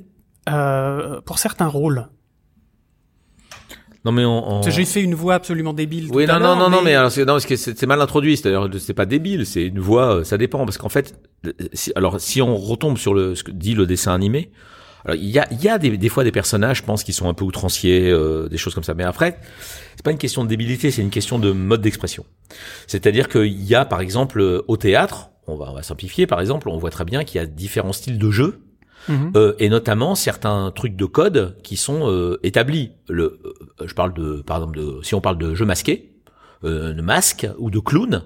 euh, pour certains rôles. Non mais on, j'ai fait une voix absolument débile. Oui tout non à non non mais... non mais alors c'est non c'est mal introduit c'est-à-dire c'est pas débile c'est une voix euh, ça dépend parce qu'en fait si, alors si on retombe sur le ce que dit le dessin animé alors il y a il y a des, des fois des personnages je pense qui sont un peu outranciers euh, des choses comme ça mais après c'est pas une question de débilité c'est une question de mode d'expression c'est-à-dire qu'il y a par exemple au théâtre on va on va simplifier par exemple on voit très bien qu'il y a différents styles de jeu Mhm. Euh, et notamment certains trucs de code qui sont euh, établis. Le, euh, je parle de, par exemple, de, si on parle de jeu masqué, de masque ou de clown,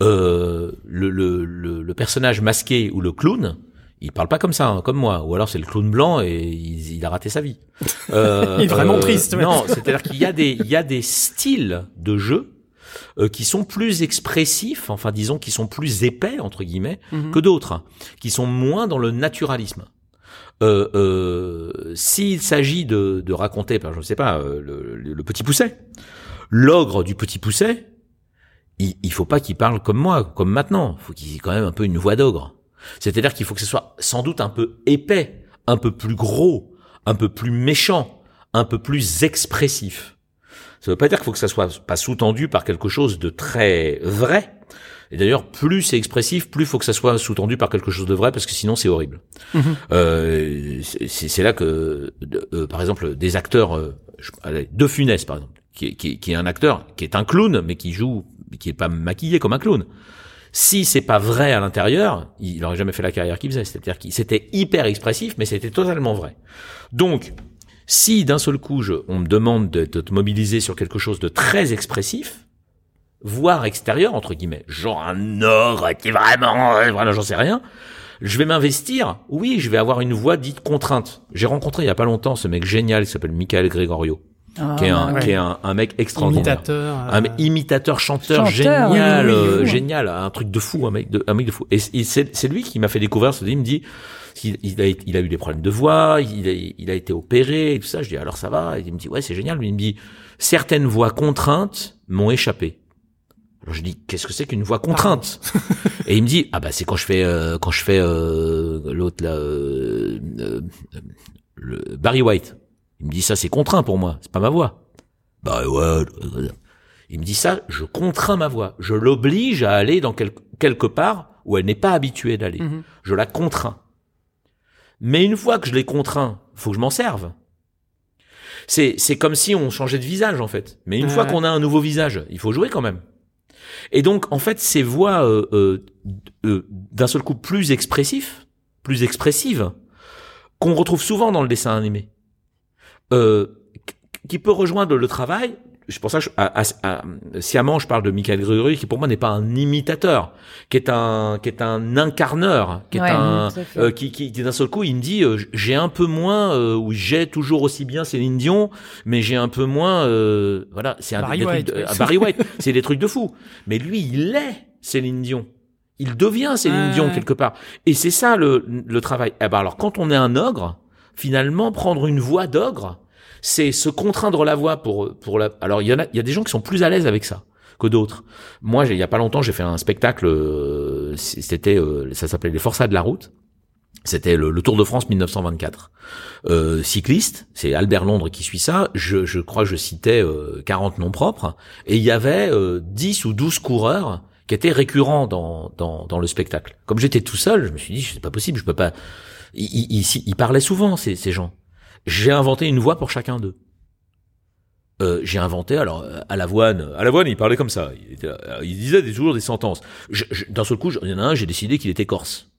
le, le, le, personnage masqué ou le clown, il parle pas comme ça, hein, comme moi. Ou alors c'est le clown blanc et il, il a raté sa vie. (laughs) Euh, il est vraiment triste. Non, c'est-à-dire qu'il y a des, il y a des styles de jeu qui sont plus expressifs, enfin disons qui sont plus épais entre guillemets mhm. que d'autres, qui sont moins dans le naturalisme euh, euh, s'il s'agit de, de, raconter, je ne sais pas, euh, le, le, petit pousset, l'ogre du petit pousset, il, il faut pas qu'il parle comme moi, comme maintenant. Il faut qu'il ait quand même un peu une voix d'ogre. C'est-à-dire qu'il faut que ce soit sans doute un peu épais, un peu plus gros, un peu plus méchant, un peu plus expressif. Ça veut pas dire qu'il faut que ça soit pas sous-tendu par quelque chose de très vrai. Et d'ailleurs, plus c'est expressif, plus faut que ça soit sous-tendu par quelque chose de vrai, parce que sinon c'est horrible. Mhm. Euh, c'est là que, euh, par exemple, des acteurs, euh, De Funès par exemple, qui, qui, qui, est un acteur, qui est un clown, mais qui joue, qui est pas maquillé comme un clown. Si c'est pas vrai à l'intérieur, il aurait jamais fait la carrière qu'il faisait. C'est-à-dire qu'il c'était hyper expressif, mais c'était totalement vrai. Donc, si d'un seul coup, je, on me demande de, de te mobiliser sur quelque chose de très expressif, voire extérieur entre guillemets, genre un ogre qui vraiment, voilà, j'en sais rien. Je vais m'investir. Oui, je vais avoir une voix dite contrainte. J'ai rencontré il y a pas longtemps ce mec génial qui s'appelle Michael Gregorio. Ah, qui est un, ouais. qui est un, un mec extraordinaire. Imitateur. euh, Un mec imitateur, chanteur, Chanteur, génial, oui, oui, oui, euh, génial, un truc de fou, un mec de, un mec de fou. Et, et c'est, c'est lui qui m'a fait découvrir ce Il me dit, il, il a, il a eu des problèmes de voix, il a, il a été opéré et tout ça. Je dis alors ça va? Et il me dit ouais c'est génial. Lui il me dit certaines voix contraintes m'ont échappé. Alors je dis qu'est-ce que c'est qu'une voix contrainte? (laughs) Et il me dit ah bah c'est quand je fais euh, quand je fais euh, l'autre là euh, euh, le Barry White. Il me dit ça c'est contraint pour moi, c'est pas ma voix. Bah ouais. Il me dit ça, je contrains ma voix, je l'oblige à aller dans quel- quelque part où elle n'est pas habituée d'aller. Mhm. Je la contrains. Mais une fois que je l'ai contraint, faut que je m'en serve. C'est c'est comme si on changeait de visage en fait. Mais une Ouais, fois qu'on a un nouveau visage, il faut jouer quand même. Et donc en fait ces voix euh, euh, euh, d'un seul coup plus expressifs, plus expressives, qu'on retrouve souvent dans le dessin animé, qui peut rejoindre le travail. C'est pour ça que je, à, à- à- sciemment je parle de Michael Gregory qui pour moi n'est pas un imitateur, qui est un qui est un incarneur, qui est Ouais, un euh, qui, qui, qui d'un seul coup il me dit euh, j'ai un peu moins euh, ou j'ai toujours aussi bien Céline Dion, mais j'ai un peu moins euh, voilà c'est un Barry des White, trucs de- ouais. Barry White (laughs) c'est des trucs de fou. Mais lui il est Céline Dion. Il devient Céline Ouais, Dion ouais. quelque part. Et c'est ça le, le travail. Eh ben alors quand on est un ogre, finalement prendre une voix d'ogre, c'est se contraindre la voix pour pour la. Alors il y en a il y a des gens qui sont plus à l'aise avec ça que d'autres. Moi il y a pas longtemps j'ai fait un spectacle. euh, C'était euh, ça s'appelait les Forçats de la route. C'était le, le Tour de France 1924. Euh, cycliste, c'est Albert Londres qui suit ça. Je, je crois que je citais euh, 40 noms propres. Et il y avait euh, 10 ou 12 coureurs qui étaient récurrents dans, dans, dans le spectacle. Comme j'étais tout seul, je me suis dit, c'est pas possible, je peux pas... Ils, ils- ils parlaient souvent, ces, ces gens. J'ai inventé une voix pour chacun d'eux. Euh, j'ai inventé alors euh, à l'avoine à l'avoine il parlait comme ça il, était euh, il disait des- toujours des sentences d'un seul coup il y en a un j'ai décidé qu'il était corse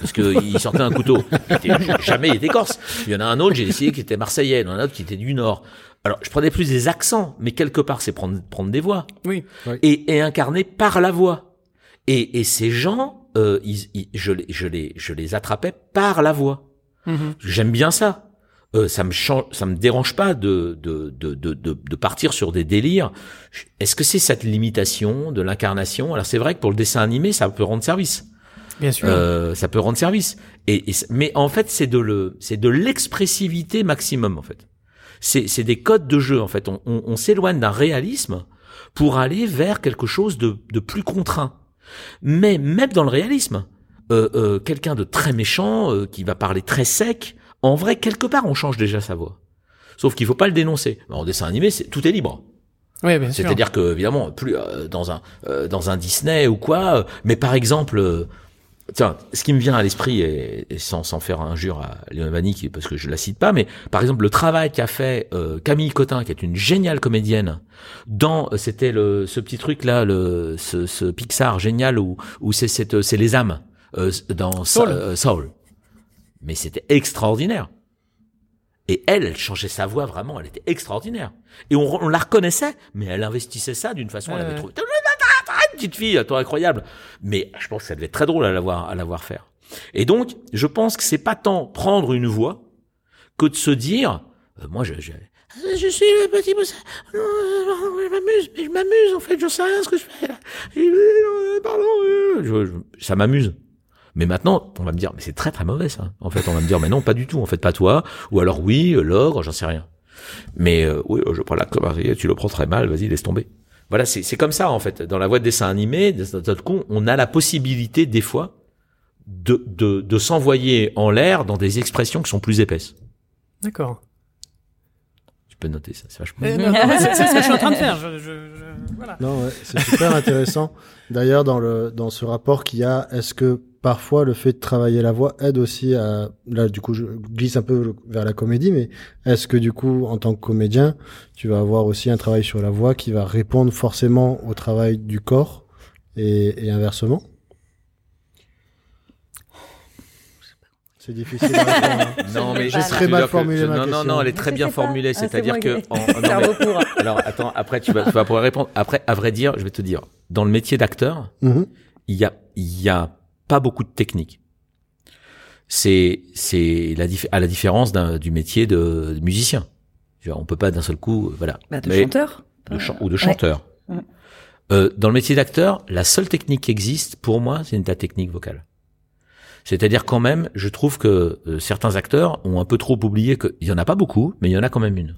parce que (laughs) il sortait un couteau Il était- jamais il était corse il y en a un autre j'ai décidé qu'il était marseillais il y en a un autre qui était du nord alors je prenais plus des accents mais quelque part c'est prendre prendre des voix Oui. et, et incarné par la voix. Et, et ces gens, euh, ils- ils- je, les, je, les, je les attrapais par la voix. Mhm. J'aime bien ça. Euh, ça me change, ça me dérange pas de de, de, de, de, partir sur des délires. Est-ce que c'est cette limitation de l'incarnation? Alors c'est vrai que pour le dessin animé, ça peut rendre service. Bien sûr. Euh, ça peut rendre service. Et, et c- mais en fait, c'est de le, c'est de l'expressivité maximum en fait. C'est, c'est des codes de jeu en fait. On, on, on s'éloigne d'un réalisme pour aller vers quelque chose de, de plus contraint. Mais même dans le réalisme, euh, euh, quelqu'un de très méchant euh, qui va parler très sec, en vrai quelque part on change déjà sa voix. Sauf qu'il faut pas le dénoncer. En dessin animé, c'est, tout est libre. oui, bien sûr. C'est-à-dire que évidemment, plus euh, dans un euh, dans un Disney ou quoi, euh, mais par exemple, euh, tiens, ce qui me vient à l'esprit et, et sans sans faire injure à Léon Vanni, parce que je la cite pas, mais par exemple le travail qu'a fait euh, Camille Cotin, qui est une géniale comédienne, dans euh, c'était le ce petit truc là, le ce, ce Pixar génial où où c'est c'est les âmes euh, dans Soul. Soul. Mais c'était extraordinaire. Et elle, elle changeait sa voix vraiment, elle était extraordinaire. Et on, on la reconnaissait, mais elle investissait ça d'une façon, elle Ouais, avait ouais. trouvé une petite fille, toi incroyable. Mais je pense que ça devait être très drôle à la voir, à la voir faire. Et donc, je pense que c'est pas tant prendre une voix que de se dire, euh, moi, je, je, je suis le petit. Non, non, je m'amuse, mais je m'amuse en fait, je sais rien ce que je fais. là. Euh, Pardon, euh, je- je- ça m'amuse. Mais maintenant, on va me dire, mais c'est très très mauvais ça. En fait, on va me dire, mais non, pas du tout. En fait, pas toi. Ou alors oui, euh, l'ogre, j'en sais rien. Mais euh, oui, je prends la commande, tu le prends très mal, vas-y, laisse tomber. Voilà, c'est c'est comme ça en fait. Dans la voie de dessin animé, notre coup, on a la possibilité des fois de de, de s'envoyer en l'air dans des expressions qui sont plus épaisses. D'accord. Tu peux noter ça, c'est vachement. Mais c'est ce que je suis en train de (laughs) faire. Je, je, je- voilà. Non, ouais, c'est super (laughs) intéressant. D'ailleurs, dans le dans ce rapport qu'il y a, est-ce que parfois le fait de travailler la voix aide aussi à là du coup je glisse un peu vers la comédie, mais est-ce que du coup en tant que comédien, tu vas avoir aussi un travail sur la voix qui va répondre forcément au travail du corps et, et inversement? C'est difficile. À (laughs) répondre, hein. Non, mais je- je mal veux dire que- formulé je- ma non, non, question. non, elle est très bien formulée. Ah, c'est C'est-à-dire que, qui- en- en- non, mais- Cerveau pour. alors attends, après tu vas, tu vas pouvoir répondre. Après, à vrai dire, je vais te dire, dans le métier d'acteur, Mhm. il y a, il y a pas beaucoup de technique. C'est, c'est la dif- à la différence d'un, du métier de, de musicien. Dire, On peut pas d'un seul coup, euh, voilà. Bah, de Mais- chanteur. de ou de chanteur. Ouais. Euh, dans le métier d'acteur, la seule technique qui existe, pour moi, c'est la technique vocale. C'est-à-dire quand même, je trouve que euh, certains acteurs ont un peu trop oublié qu'il y en a pas beaucoup, mais il y en a quand même une.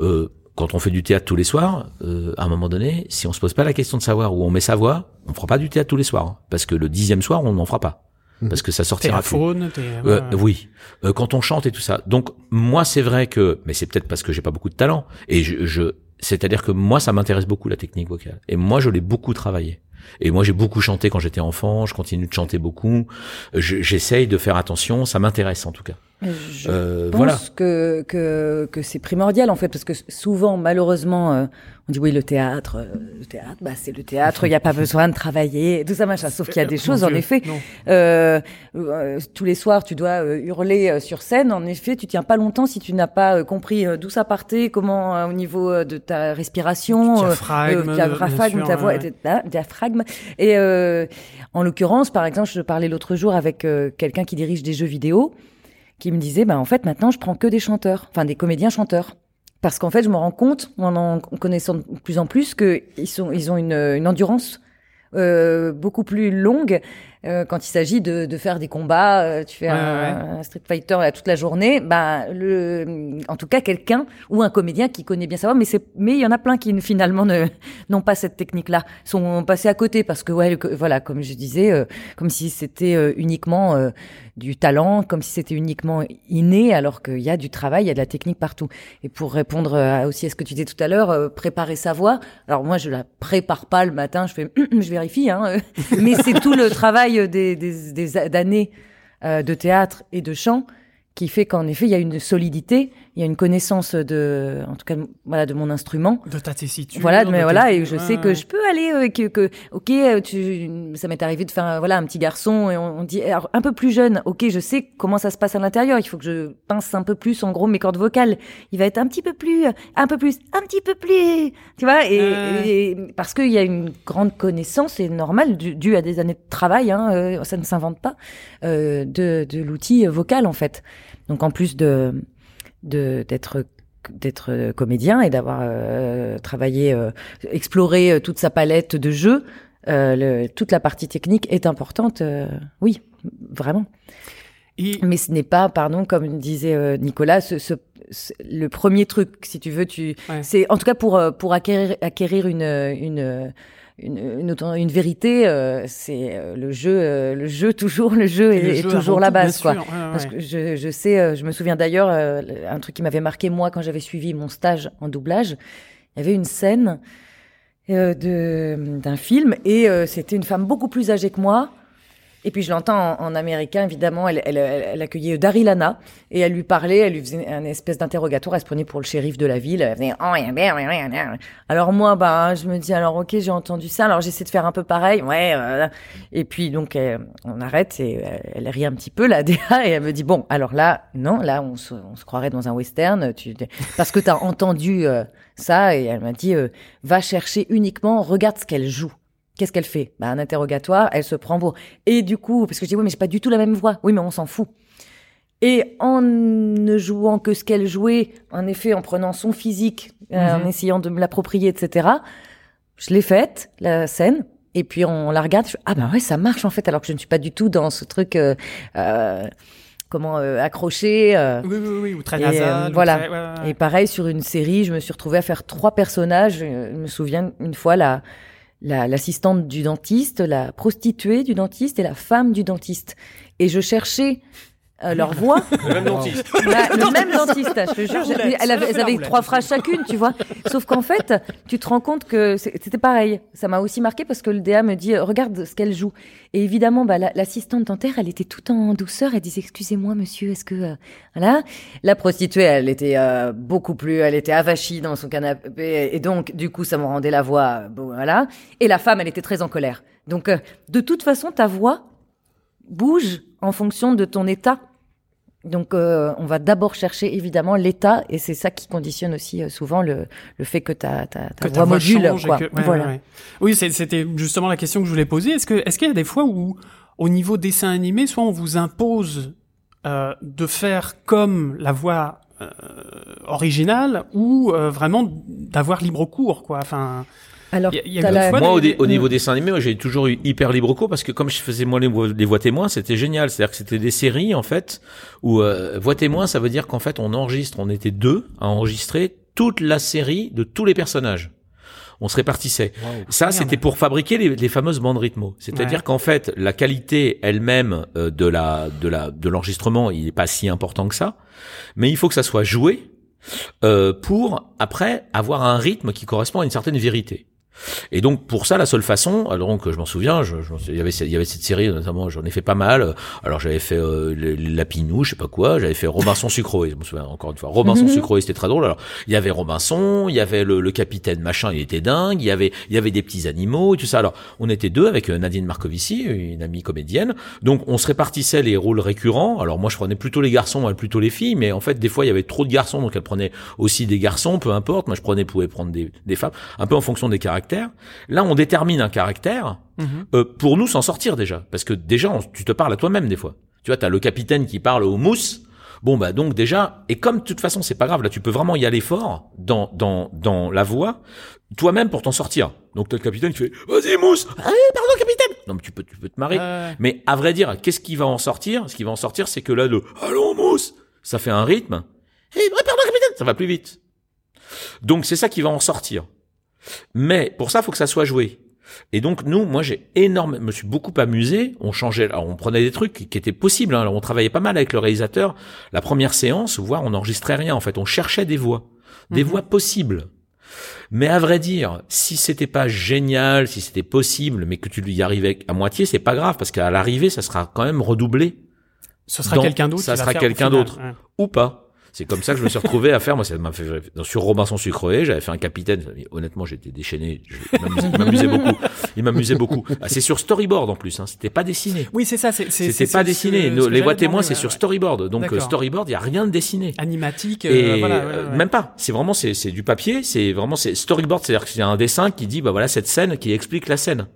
Euh, quand on fait du théâtre tous les soirs, euh, à un moment donné, si on se pose pas la question de savoir où on met sa voix, on fera pas du théâtre tous les soirs, hein. parce que le dixième soir, on n'en fera pas, Mhm. parce que ça sortira plus. faune. Euh, oui, Euh, quand on chante et tout ça. Donc moi c'est vrai que, mais c'est peut-être parce que j'ai pas beaucoup de talent. Et je, je c'est-à-dire que moi ça m'intéresse beaucoup la technique vocale. Et moi je l'ai beaucoup travaillé. Et moi j'ai beaucoup chanté quand j'étais enfant. Je continue de chanter beaucoup. Je- J'essaye de faire attention. Ça m'intéresse en tout cas. Je Euh, pense voilà. que, que, que c'est primordial en fait, parce que souvent, malheureusement, euh, on dit oui, le théâtre, euh, le théâtre, bah, c'est le théâtre, il n'y a pas besoin de travailler, tout ça machin. Sauf qu'il y a des (laughs) choses, en effet, tous les soirs, tu dois hurler sur scène. En effet, tu tiens pas longtemps si tu n'as pas compris d'où ça partait, comment au niveau de ta respiration, diaphragme, ta voix, diaphragme. Et euh, en l'occurrence, par exemple, je parlais l'autre jour avec quelqu'un qui dirige des jeux vidéo, qui me disait, bah en fait, maintenant, je prends que des chanteurs, enfin des comédiens chanteurs. Parce qu'en fait, je me rends compte, en en connaissant de plus en plus, que ils sont, ils ont une, une endurance euh, beaucoup plus longue euh, quand il s'agit de, de faire des combats. euh, tu fais Ouais, un, un Street Fighter là, toute la journée. Bah, le, en tout cas, quelqu'un ou un comédien qui connaît bien sa voix. Mais c'est, mais il y en a plein qui (laughs) finalement ne n'ont pas cette technique-là, sont passés à côté parce que ouais, le- voilà, comme je disais, euh, comme si c'était uniquement du talent, comme si c'était uniquement inné, alors qu'il y a du travail, il y a de la technique partout. Et pour répondre aussi à ce que tu disais tout à l'heure, préparer sa voix. Alors moi, je la prépare pas le matin, je fais, (clears throat) je vérifie, hein, (laughs) mais c'est tout le travail des, des, des d'années euh, de théâtre et de chant qui fait qu'en effet, il y a une solidité, il y a une connaissance de, en tout cas, voilà, de mon instrument. De ta tessiture. Voilà, mais voilà, et je sais que je peux aller, euh, que, que, ok, euh, tu, ça m'est arrivé de faire, euh, voilà, un petit garçon, et on, on dit, alors, un peu plus jeune, ok, je sais comment ça se passe à l'intérieur, il faut que je pince un peu plus, en gros, mes cordes vocales. Il va être un petit peu plus, un peu plus, un petit peu plus, tu vois, et, parce qu'il y a une grande connaissance, c'est normal, dû, dû à des années de travail, hein, euh, ça ne s'invente pas, de, de l'outil vocal, en fait. Donc, en plus de, d'être d'être comédien et d'avoir euh, travaillé, euh, exploré euh, toute sa palette de jeux, euh, le- toute la partie technique est importante, euh, oui, vraiment. Et Mais ce n'est pas, pardon, comme disait euh, Nicolas, ce, ce- ce- le premier truc, si tu veux, tu, Ouais. c'est en tout cas pour pour acquérir acquérir une une une, une, vérité, euh, c'est euh, le jeu, euh, le jeu toujours, le jeu est, le est jeu toujours la base, quoi. sûr, ouais, ouais. Parce que je, je sais, euh, je me souviens d'ailleurs, euh, un truc qui m'avait marqué moi quand j'avais suivi mon stage en doublage, il y avait une scène euh, de d'un film et euh, c'était une femme beaucoup plus âgée que moi. Et puis je l'entends en, américain, évidemment, elle, accueillait Daryl Lana et elle lui parlait, elle lui faisait un espèce d'interrogatoire, elle se prenait pour le shérif de la ville. Elle faisait, Oh, alors moi, bah, je me dis, alors ok, j'ai entendu ça, alors j'essaie de faire un peu pareil, ouais. euh, et puis donc euh, on arrête et euh, elle rit un petit peu la (laughs) DA et elle me dit, bon, alors là, non, là on se, croirait dans un western, parce que tu as entendu euh, ça et elle m'a dit, euh, va chercher uniquement, regarde ce qu'elle joue. Qu'est-ce qu'elle fait? Bah, Un interrogatoire, elle se prend pour... Et du coup, parce que je dis, oui, mais j'ai pas du tout la même voix. Oui, mais on s'en fout. Et en ne jouant que ce qu'elle jouait, en effet, en prenant son physique, euh, Mhm. en essayant de me l'approprier, etc., je l'ai faite, la scène, et puis on la regarde, je fais, ah ben ouais, ça marche en fait, alors que je ne suis pas du tout dans ce truc, euh, euh, comment, euh, accroché. euh, Oui, oui, oui, ou très Et, euh, nasal. voilà. très- ouais, ouais. et pareil, sur une série, je me suis retrouvée à faire trois personnages. Je me souviens une fois la la- l'assistante du dentiste, la prostituée du dentiste et la femme du dentiste. Et je cherchais euh, leur voix. (laughs) Le même dentiste. Ouais, le même dentiste, je te jure. roulette, Elle avait, elles avaient trois phrases chacune, tu vois. Sauf qu'en fait, tu te rends compte que c'était pareil. Ça m'a aussi marqué parce que le DA me dit, euh, regarde ce qu'elle joue. Et évidemment, bah, la- l'assistante dentaire, elle était tout en douceur. Elle disait, excusez-moi, monsieur, est-ce que, euh, voilà. La prostituée, elle était euh, beaucoup plus, elle était avachie dans son canapé. Et donc, du coup, ça me rendait la voix, voilà. Et la femme, elle était très en colère. Donc, de toute façon, ta voix bouge en fonction de ton état. Donc, euh, on va d'abord chercher évidemment l'état, et c'est ça qui conditionne aussi euh, souvent le, le fait que ta, ta, ta que voix voix module. quoi. que- ouais, voilà. ouais, ouais. Oui, c'était justement la question que je voulais poser. Est-ce que est-ce qu'il y a des fois où, au niveau dessin animé, soit on vous impose euh, de faire comme la voix euh, originale, ou euh, vraiment d'avoir libre cours, quoi? Enfin, Alors, y a- y a la- Moi, au, des- dé- au niveau dessin animé, moi, j'ai toujours eu hyper libre cours parce que comme je faisais moi les, voix- les voix témoins, c'était génial. C'est-à-dire que c'était des séries en fait où euh, voix témoins, ça veut dire qu'en fait on enregistre, on était deux à enregistrer toute la série de tous les personnages. On se répartissait. Ça, c'était pour fabriquer les, les fameuses bandes rythmo. C'est-à-dire Ouais. qu'en fait, la qualité elle-même euh, de la de la de l'enregistrement, il est pas si important que ça, mais il faut que ça soit joué euh, pour après avoir un rythme qui correspond à une certaine vérité. Et donc pour ça, la seule façon, alors donc je m'en souviens, je, je- il y avait il y avait cette série notamment, j'en ai fait pas mal. Alors j'avais fait euh, Lapinou, je sais pas quoi, j'avais fait Robinson Sucroé, je me souviens encore une fois. Robinson Mhm. Sucroé, c'était très drôle. Alors il y avait Robinson, il y avait le, le capitaine machin, il était dingue. Il y avait il y avait des petits animaux et tout ça. Alors on était deux avec euh, Nadine Marcovici, une amie comédienne. Donc on se répartissait les rôles récurrents. Alors moi je prenais plutôt les garçons, elle plutôt les filles, mais en fait des fois il y avait trop de garçons, donc elle prenait aussi des garçons, peu importe. Moi je prenais pouvais prendre des, des femmes, un peu en fonction des caractères. Là on détermine un caractère Mhm. euh, pour nous s'en sortir déjà, parce que déjà on- tu te parles à toi-même des fois. Tu vois, t'as le capitaine qui parle au mousse. Bon bah donc déjà et comme de toute façon c'est pas grave là tu peux vraiment y aller fort dans dans dans la voix toi-même pour t'en sortir. Donc t'as le capitaine qui fait vas-y mousse. Ah, pardon capitaine. Non mais tu peux tu peux te marrer. Euh, Mais à vrai dire, qu'est-ce qui va en sortir? Ce qui va en sortir, c'est que là, le allons mousse, ça fait un rythme. Et pardon, capitaine, ça va plus vite. Donc c'est ça qui va en sortir. Mais pour ça, faut que ça soit joué. Et donc nous, moi j'ai énormément, me suis beaucoup amusé. On changeait, alors, on prenait des trucs qui, qui étaient possibles. hein. Alors on travaillait pas mal avec le réalisateur. La première séance, voire on n'enregistrait rien. En fait, on cherchait des voix, des Mhm. voix possibles. Mais à vrai dire, si c'était pas génial, si c'était possible, mais que tu y arrivais à moitié, c'est pas grave parce qu'à l'arrivée, ça sera quand même redoublé ce sera quelqu'un d'autre. ça sera quelqu'un d'autre. Ouais. ou pas. C'est comme ça que je me suis retrouvé à faire. Moi, ça m'a fait sur Robinson Sucroé, j'avais fait un capitaine. Honnêtement, j'étais déchaîné. Je il m'amusait- beaucoup. Il m'amusait beaucoup. Ah, c'est sur storyboard en plus. Hein. C'était pas dessiné. Oui, c'est ça. C'était pas dessiné. ce les voix témoins, c'est ouais, sur storyboard. Donc storyboard, il y a rien de dessiné. Animatique. euh, Et voilà, euh, ouais, ouais. même pas. C'est vraiment c'est du papier. C'est vraiment c'est storyboard. C'est-à-dire que c'est un dessin qui dit bah voilà cette scène qui explique la scène.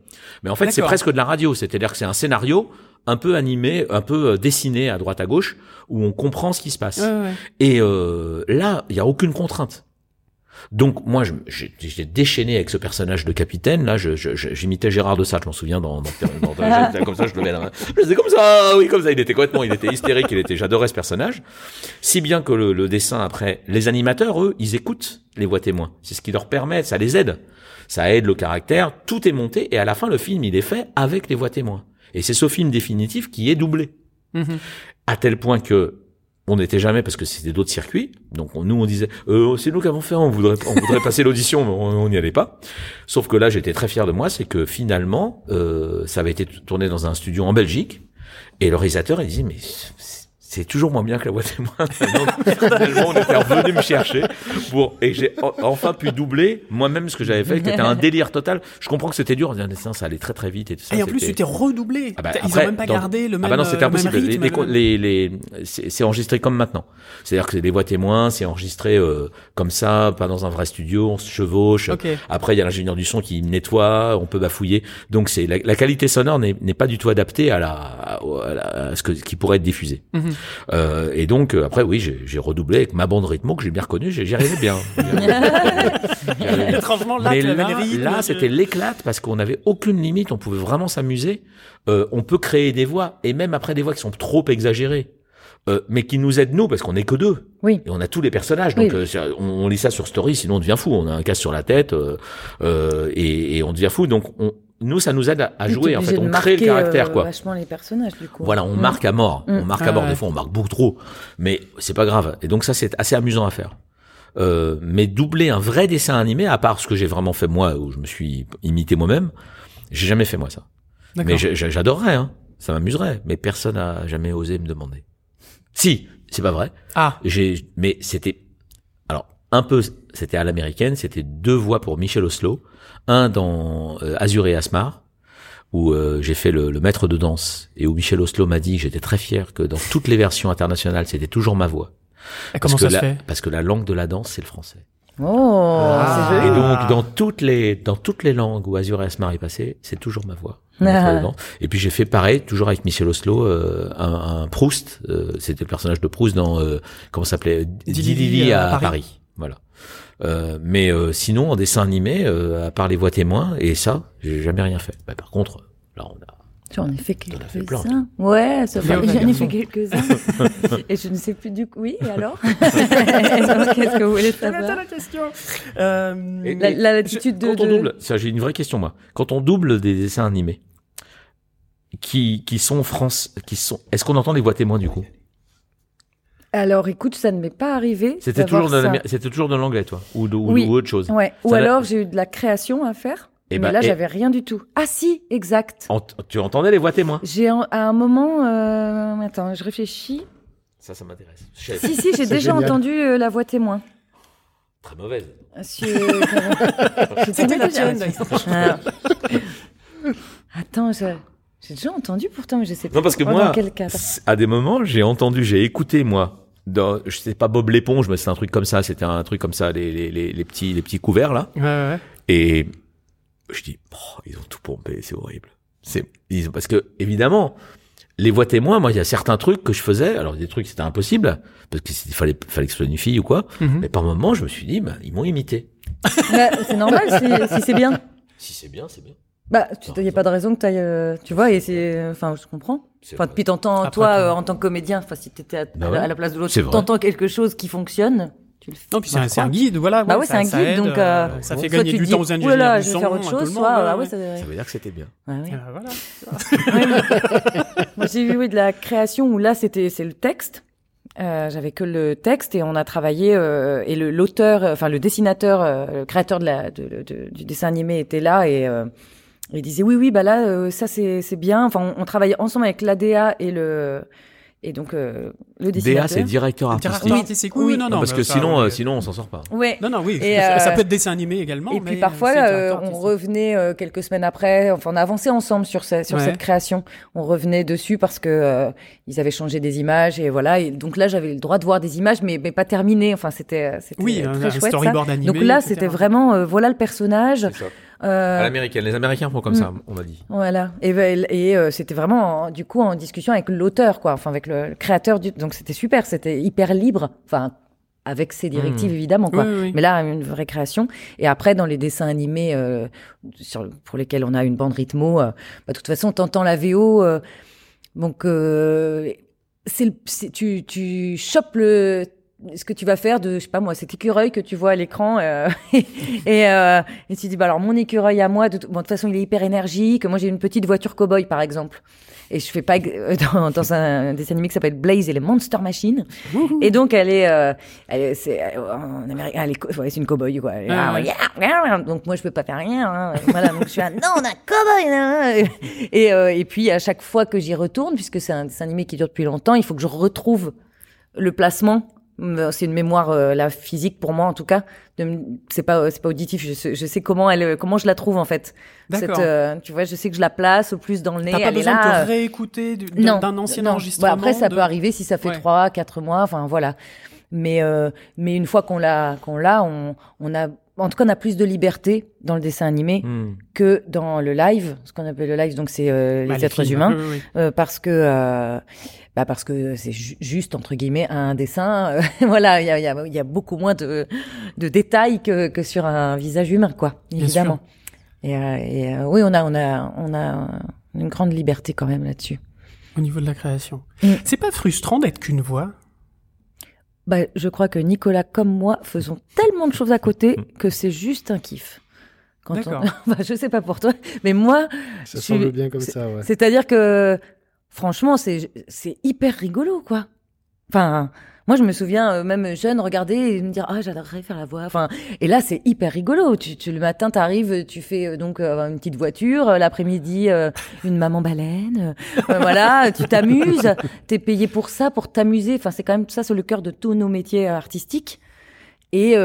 Mais en fait c'est presque de la radio. C'est-à-dire que c'est un scénario un peu animé, un peu euh, dessiné à droite à gauche où on comprend ce qui se passe. Ouais, ouais. Et euh, là, il y a aucune contrainte. Donc moi, j'ai déchaîné avec ce personnage de capitaine. Là, je- je- je- j'imitais Gérard de Sade, je m'en souviens dans, dans, dans- (laughs) comme ça, je le mets. dans- Je faisais comme ça, oui, comme ça. Il était complètement, il était hystérique. Il était. J'adorais ce personnage, si bien que le, le dessin après, les animateurs, eux, ils écoutent les voix témoins. C'est ce qui leur permet, ça les aide. Ça aide le caractère. Tout est monté et à la fin, le film, il est fait avec les voix témoins. Et c'est ce film définitif qui est doublé Mhm. à tel point que on n'était jamais parce que c'était d'autres circuits. Donc on- nous on disait euh, c'est nous qui avons fait, on voudrait on voudrait passer l'audition, (laughs) mais on n'y allait pas. Sauf que là j'étais très fier de moi, c'est que finalement euh, ça avait été tourné dans un studio en Belgique et le réalisateur il disait mais c'est- toujours moins bien que la voix témoin. (laughs) Donc, finalement, on était revenu me chercher pour et j'ai en- enfin pu doubler moi-même ce que j'avais fait, qui était un délire total. Je comprends que c'était dur, on disait, ça, ça allait très très vite et tout ça. Et en plus, tu t'es redoublé. ah bah, Ils après, ont même pas dans- gardé le même. Ah bah non, c'était euh, impossible. Les, rythme, les, le- les, les- c'est enregistré comme maintenant. C'est-à-dire que c'est des voix témoins, c'est enregistré euh, comme ça, pas dans un vrai studio, on se chevauche. Ok. Après, il y a l'ingénieur du son qui nettoie, on peut bafouiller. Donc, c'est la, la qualité sonore n'est pas du tout adaptée à la à, à la- à ce que qui pourrait être diffusé. Mhm. Euh, et donc, euh, après, oui, j'ai j'ai redoublé avec ma bande rythmo que j'ai bien reconnue. J'y j'y arrivais bien. (laughs) (laughs) Étrangement, là, Mais là, c'était l'éclate parce qu'on avait aucune limite, on pouvait vraiment s'amuser. Euh, on peut créer des voix et même après des voix qui sont trop exagérées, euh, mais qui nous aident nous parce qu'on est que deux Oui. et on a tous les personnages. Donc Oui. euh, on, on lit ça sur Story, sinon on devient fou. On a un casque sur la tête euh, euh, et, et on devient fou. Donc on, nous, ça nous aide à, jouer. En fait, on crée le caractère, euh, quoi. Vachement les personnages, du coup. Voilà, on Mm. marque à mort. On Mm. marque Ah à mort. ouais. Des fois, on marque beaucoup trop. Mais c'est pas grave. Et donc ça, c'est assez amusant à faire. Euh, mais doubler un vrai dessin animé, à part ce que j'ai vraiment fait moi, où je me suis imité moi-même, j'ai jamais fait moi ça. Mais j'adorerais, hein. Ça m'amuserait. Mais personne n'a jamais osé me demander. Si, c'est pas vrai. Ah, J'ai, mais c'était, alors un peu, c'était à l'américaine. C'était deux voix pour Michel Oslo, un dans euh, Azur et Asmar, où euh, j'ai fait le, le maître de danse et où Michel Oslo m'a dit que j'étais très fier que dans toutes les versions internationales, c'était toujours ma voix. et Parce comment que ça se la, fait Parce que la langue de la danse, c'est le français. Oh, Ah. c'est Et donc, dans toutes les, dans toutes les langues où Azur et Asmar est passé, c'est toujours ma voix. (laughs) Ah. Et puis j'ai fait pareil, toujours avec Michel Oslo, euh, un, un Proust. euh, C'était le personnage de Proust dans euh, comment ça s'appelait? Didi Didi à à, Paris. Paris. Voilà. Euh, mais euh, sinon, en dessin animé, euh, à part les voix témoins et ça, j'ai jamais rien fait. Bah, par contre, là, on a. Tu en as fait fait quelques-uns. Ouais, ça va. Léo J'en ai fait quelques-uns. et je ne sais plus du coup. Oui, et alors (laughs) Qu'est-ce que vous voulez savoir la question. Euh, Et- La- la- L'attitude de. Quand on double, ça j'ai une vraie question moi. Quand on double des dessins animés qui qui sont France, qui sont, est-ce qu'on entend les voix témoins du coup? Alors, écoute, ça ne m'est pas arrivé. C'était toujours toujours de l'anglais toi ou de, ou, Oui. ou autre chose. Ouais. Ou Ça alors, j'ai eu de la création à faire. Eh mais ben, là, et- j'avais rien du tout. Ah si, exact. Tu entendais les voix témoins J'ai à un moment, euh, attends, je réfléchis. Ça, ça m'intéresse. Si si, j'ai déjà génial. entendu euh, la voix témoin. Très mauvaise. (laughs) J'ai C'était la déjà- tienne. Ah. Attends, je- j'ai déjà entendu pourtant, mais je sais pas. Non parce que dans moi, quel cadre. à des moments, j'ai entendu, j'ai écouté moi. Dans, je sais pas Bob l'éponge, mais c'est un truc comme ça. C'était un truc comme ça, les, les, les, les petits les petits couverts là. Ouais, ouais. Et je dis, oh, ils ont tout pompé, c'est horrible. C'est ils ont- parce que évidemment, les voix témoins, moi, il y a certains trucs que je faisais. Alors des trucs, c'était impossible parce que il fallait fallait que ce soit une fille ou quoi. Mhm. Mais par moment, je me suis dit, bah, ils m'ont imité. Ouais, c'est normal si, si c'est bien. Si c'est bien, c'est bien. Bah, il n'y a pas de raison que tu ailles, tu vois, et c'est, enfin, je comprends. Enfin, puis t'entends, toi, euh, en tant que comédien, enfin, si t'étais à, Bah à, ouais. à la place de l'autre, t'entends quelque chose qui fonctionne, tu le fais. Non, puis c'est un, guide, voilà. Bah ouais, c'est un guide, aide, donc, euh, euh, ça fait gagner du dis, temps aux ingénieurs là, du je vais faire autre chose, soit, monde, ah ouais, ouais, ça. Ça veut dire que c'était bien. (laughs) Ouais, ouais. Euh, voilà. Ouais, mais- Moi, j'ai eu oui, de la création où là, c'était c'est le texte. Euh, J'avais que le texte et on a travaillé euh, et le l'auteur, euh, enfin le dessinateur, euh, le créateur de la de, de- du dessin animé était là et euh, il disait oui oui bah là euh, ça c'est c'est bien. Enfin on, on travaillait ensemble avec l'ADA et le et donc euh, le dessinateur. DA, c'est directeur artistique. Directeur artistique, oui, Oui. non, non, parce que ça, sinon, ouais. euh, sinon, on s'en sort pas. Ouais. Non, non, oui. Et, ça, ça euh, peut être dessin animé également. Et puis parfois, c'est euh, directeur on revenait euh, quelques semaines après. Enfin, on a avancé ensemble sur, ce- sur Ouais. cette création. On revenait dessus parce que euh, ils avaient changé des images et voilà. Et donc là, j'avais le droit de voir des images, mais, mais pas terminées. Enfin, c'était c'était Oui, très un, un chouette. ça. storyboard animé. Donc là, etc. c'était vraiment euh, voilà le personnage. Euh, À l'américaine. Les Américains font comme Mm. ça, on m'a dit. voilà. Et, ben, et euh, c'était vraiment en- du coup en discussion avec l'auteur, quoi. Enfin, avec le, le créateur du. Donc c'était super. C'était hyper libre. Enfin, avec ses directives Mm. évidemment, quoi. Oui, oui, oui. Mais là, une vraie création. Et après, dans les dessins animés euh, sur, pour lesquels on a une bande rythmo, euh, bah, de toute façon, t'entends la VO. euh, donc, euh, c'est le- c'est- tu, tu chopes le ce que tu vas faire de je sais pas moi cet écureuil que tu vois à l'écran euh, (laughs) et euh, et tu dis bah alors mon écureuil à moi de, t- bon, de toute façon il est hyper énergique moi j'ai une petite voiture cow-boy par exemple et je fais pas euh, (laughs) dans, dans un dessin animé qui s'appelle Blaze et les Monster Machines et donc elle est, euh, elle est, c'est euh, en Amérique, elle est, ouais, c'est une cowboy quoi. Est, Ah yeah. Donc moi je peux pas faire rien. hein. Voilà, donc je suis un non, on a cowboy. là. (laughs) Et euh, et puis à chaque fois que j'y retourne, puisque c'est un dessin animé qui dure depuis longtemps, il faut que je retrouve le placement. Euh, C'est une mémoire euh, la physique pour moi en tout cas. C'est pas c'est pas auditif. Je sais, je sais comment elle comment je la trouve en fait. D'accord. Cette, euh, tu vois, je sais que je la place au plus dans le nez. T'as pas elle est là, de euh, te réécouter d'un ancien non. enregistrement. Bah, après, ça de- peut arriver si ça fait trois, quatre mois. Enfin, voilà. Mais euh, mais une fois qu'on l'a qu'on l'a, on on a en tout cas on a plus de liberté dans le dessin animé Hmm. que dans le live. Ce qu'on appelle le live, donc c'est euh, Bah, les êtres films, humains, oui, oui, oui. euh, parce que euh, bah parce que c'est ju- juste entre guillemets un dessin. euh, (laughs) voilà, il y a il y a y a beaucoup moins de de détails que que sur un visage humain, quoi. Évidemment. Et, euh, et, euh, oui, on a on a on a une grande liberté quand même là-dessus. Au niveau de la création. Mm. C'est pas frustrant d'être qu'une voix? Bah, je crois que Nicolas comme moi faisons tellement de choses à côté que c'est juste un kiff. Quand on... bah, (laughs) je sais pas pour toi, mais moi, ça semble bien comme ça. Ouais. C'est-à-dire que franchement, c'est hyper rigolo, quoi. Enfin, moi, je me souviens, euh, même jeune, regarder et me dire, ah, j'adorerais faire la voix. Enfin, et là, c'est hyper rigolo. Tu, tu, le matin, t'arrives, tu fais euh, donc euh, une petite voiture, l'après-midi, une maman baleine. voilà, (laughs) tu t'amuses. T'es payé pour ça, pour t'amuser. Enfin, c'est quand même ça, c'est le cœur de tous nos métiers artistiques. Et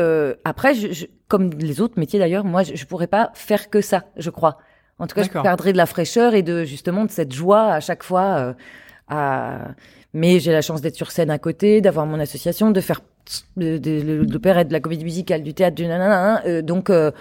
après, je, comme les autres métiers d'ailleurs, moi, je, je pourrais pas faire que ça, je crois. En tout cas, je perdrais de la fraîcheur et de justement de cette joie à chaque fois. à mais j'ai la chance d'être sur scène à côté, d'avoir mon association, de faire de, de, de l'opérette, de la comédie musicale, du théâtre, du nanana. Euh, donc euh,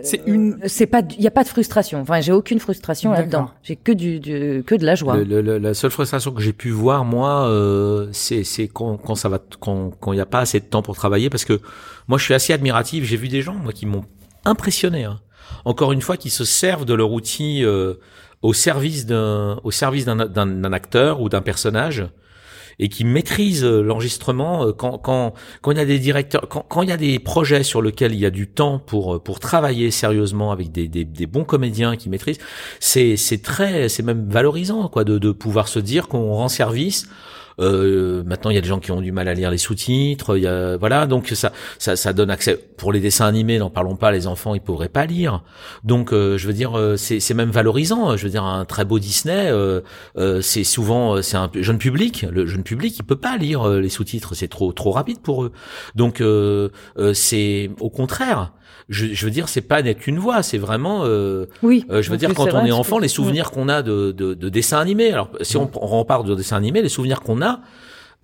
c'est une. Euh, c'est pas. Il y a pas de frustration. Enfin, j'ai aucune frustration là-dedans. J'ai que du, du, que de la joie. Le, le, la seule frustration que j'ai pu voir moi, euh, c'est c'est quand, quand ça va quand quand il y a pas assez de temps pour travailler parce que moi je suis assez admiratif. J'ai vu des gens moi qui m'ont impressionné. Hein. Encore une fois, qui se servent de leur outil euh, au service d'un au service d'un acteur ou d'un personnage et qui maîtrise euh, l'enregistrement euh, quand quand quand il y a des directeurs quand quand il y a des projets sur lesquels il y a du temps pour euh, pour travailler sérieusement avec des des, des bons comédiens qui maîtrisent c'est c'est très c'est même valorisant quoi de de pouvoir se dire qu'on rend service euh, maintenant, il y a des gens qui ont du mal à lire les sous-titres. Il y a, voilà, donc ça, ça, ça donne accès pour les dessins animés. N'en parlons pas. Les enfants, ils pourraient pas lire. Donc, euh, je veux dire, euh, c'est, c'est même valorisant. Je veux dire, un très beau Disney, euh, c'est souvent, c'est un jeune public. Le jeune public, il peut pas lire les sous-titres. C'est trop, trop rapide pour eux. Donc, c'est au contraire je, je, veux dire, c'est pas n'être qu'une voix, c'est vraiment. Euh, oui. Euh, je veux dire, quand on est enfant, les souvenirs qu'on a de, de, de, dessins animés. Alors, si on, on repart de dessins animés, les souvenirs qu'on a,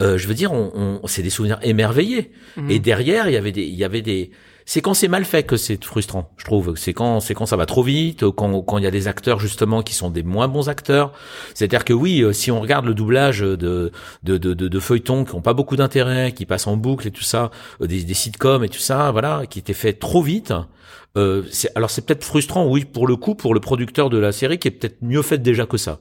euh, je veux dire, on, on c'est des souvenirs émerveillés. Mhm. Et derrière, il y avait des, il y avait des, c'est quand c'est mal fait que c'est frustrant, je trouve. C'est quand c'est quand ça va trop vite, quand quand il y a des acteurs justement qui sont des moins bons acteurs. C'est-à-dire que oui, euh, si on regarde le doublage de de de, de, feuilletons qui ont pas beaucoup d'intérêt, qui passent en boucle et tout ça, euh, des, des sitcoms et tout ça, voilà, qui étaient faits trop vite. Euh, alors c'est peut-être frustrant, oui, pour le coup, pour le producteur de la série qui est peut-être mieux fait déjà que ça.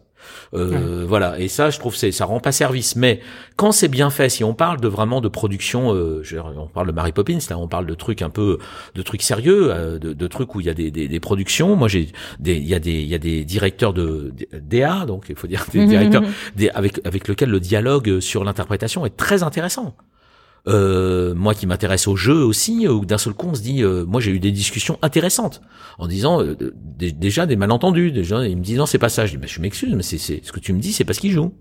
Euh, Voilà. Et ça, je trouve, c'est ça rend pas service. Mais quand c'est bien fait, si on parle de vraiment de production, euh, on parle de Mary Poppins, là, on parle de trucs un peu, de trucs sérieux, euh, de, de, trucs où il y a des, des, des productions. Moi, j'ai, des, il y a des, il y a des directeurs de, DA, donc il faut dire des directeurs, des, avec avec lequel le dialogue sur l'interprétation est très intéressant. Euh, moi qui m'intéresse au jeu aussi, où d'un seul coup on se dit, euh, moi j'ai eu des discussions intéressantes en disant euh, déjà des malentendus, déjà ils me disent non c'est pas ça, je dis bah, je m'excuse mais c'est ce que tu me dis c'est parce qu'il joue.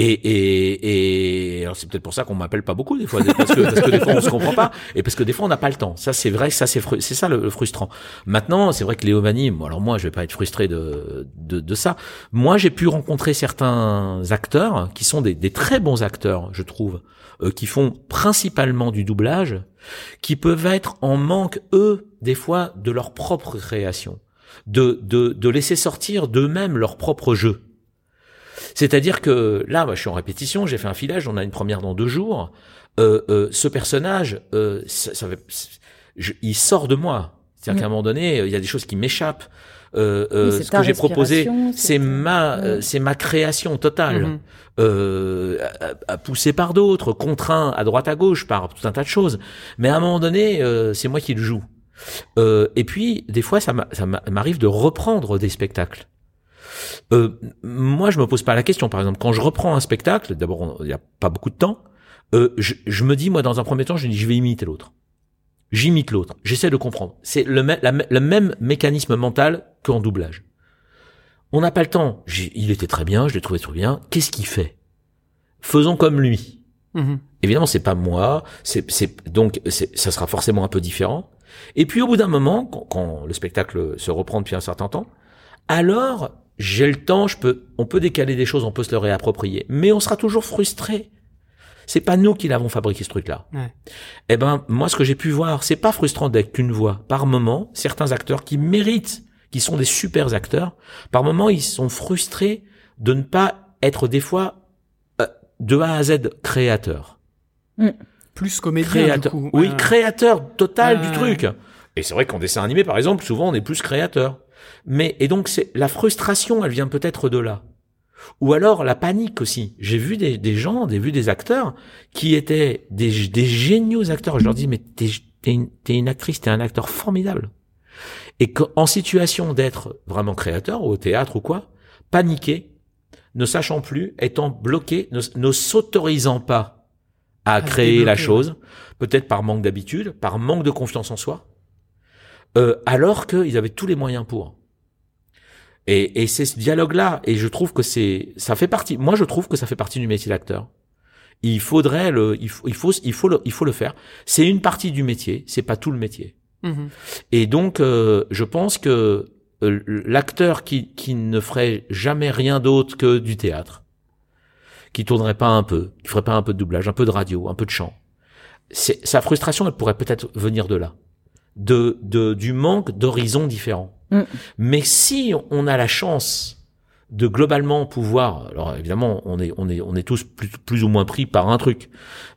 Et, et, et alors c'est peut-être pour ça qu'on m'appelle pas beaucoup des fois, parce que, parce que des fois on se comprend pas, et parce que des fois on n'a pas le temps. Ça c'est vrai, ça c'est c'est ça le, frustrant. Maintenant c'est vrai que Léo Vanni, alors moi je vais pas être frustré de de, de ça. Moi j'ai pu rencontrer certains acteurs qui sont des, des très bons acteurs, je trouve, euh, qui font principalement du doublage, qui peuvent être en manque eux des fois de leur propre création, de de de laisser sortir d'eux-mêmes leur propre jeu. C'est-à-dire que là, moi, je suis en répétition, j'ai fait un filage, on a une première dans deux jours. Euh, euh, ce personnage, euh, ça, ça je, il sort de moi. C'est-à-dire qu'à un moment donné, il y a des choses qui m'échappent. Euh, euh, ce que j'ai proposé, c'est ma, c'est ma création totale, mm-hmm. euh, à, pousser par d'autres, contraint à droite à gauche par tout un tas de choses. Mais à un moment donné, c'est moi qui le joue. et puis, des fois, ça m'arrive de reprendre des spectacles. Euh, moi, je me pose pas la question. Par exemple, quand je reprends un spectacle, d'abord, il n'y a pas beaucoup de temps. Euh, je, je, me dis, moi, dans un premier temps, je dis, je vais imiter l'autre. J'imite l'autre. J'essaie de comprendre. C'est le, le, même mécanisme mental qu'en doublage. On n'a pas le temps. Il était très bien, je l'ai trouvé très bien. Qu'est-ce qu'il fait? Faisons comme lui. Mm-hmm. Évidemment, c'est pas moi. C'est donc ça sera forcément un peu différent. Et puis au bout d'un moment, quand, quand, le spectacle se reprend depuis un certain temps, alors j'ai le temps, je peux, on peut décaler des choses, on peut se le réapproprier, mais on sera toujours frustré. C'est pas nous qui l'avons fabriqué ce truc-là. Ouais. Eh ben, moi, ce que j'ai pu voir, c'est pas frustrant d'être qu'une voix. Par moment, certains acteurs qui méritent, qui sont des super acteurs, par moment, ils sont frustrés de ne pas être des fois euh, de A à Z créateurs. Mm. Plus comédien, créateur. Du coup. Oui, créateur total du truc. Et c'est vrai qu'en dessin animé, par exemple, souvent, on est plus créateur. Mais et donc c'est la frustration, elle vient peut-être de là. Ou alors la panique aussi. J'ai vu des, des gens, j'ai vu des acteurs qui étaient des, des géniaux acteurs. Je leur dis mais t'es es une, une actrice, t'es un acteur formidable. et qu'en situation d'être vraiment créateur au théâtre ou quoi, paniquer, ne sachant plus, étant bloqué, ne, ne s'autorisant pas à, créer la chose, peut-être par manque d'habitude, par manque de confiance en soi, euh, alors qu'ils avaient tous les moyens pour. Et, et c'est ce dialogue-là, et je trouve que c'est, ça fait partie. Moi, je trouve que ça fait partie du métier d'acteur. Il faudrait le, il faut, il faut, il faut le, il faut le faire. C'est une partie du métier, c'est pas tout le métier. Mhm. Et donc, euh, je pense que euh, l'acteur qui, qui ne ferait jamais rien d'autre que du théâtre, qui tournerait pas un peu, qui ferait pas un peu de doublage, un peu de radio, un peu de chant, c'est, sa frustration, elle pourrait peut-être venir de là, de, de du manque d'horizons différents. Mm. Mais si on a la chance de globalement pouvoir, alors évidemment, on est on est on est tous plus, plus ou moins pris par un truc,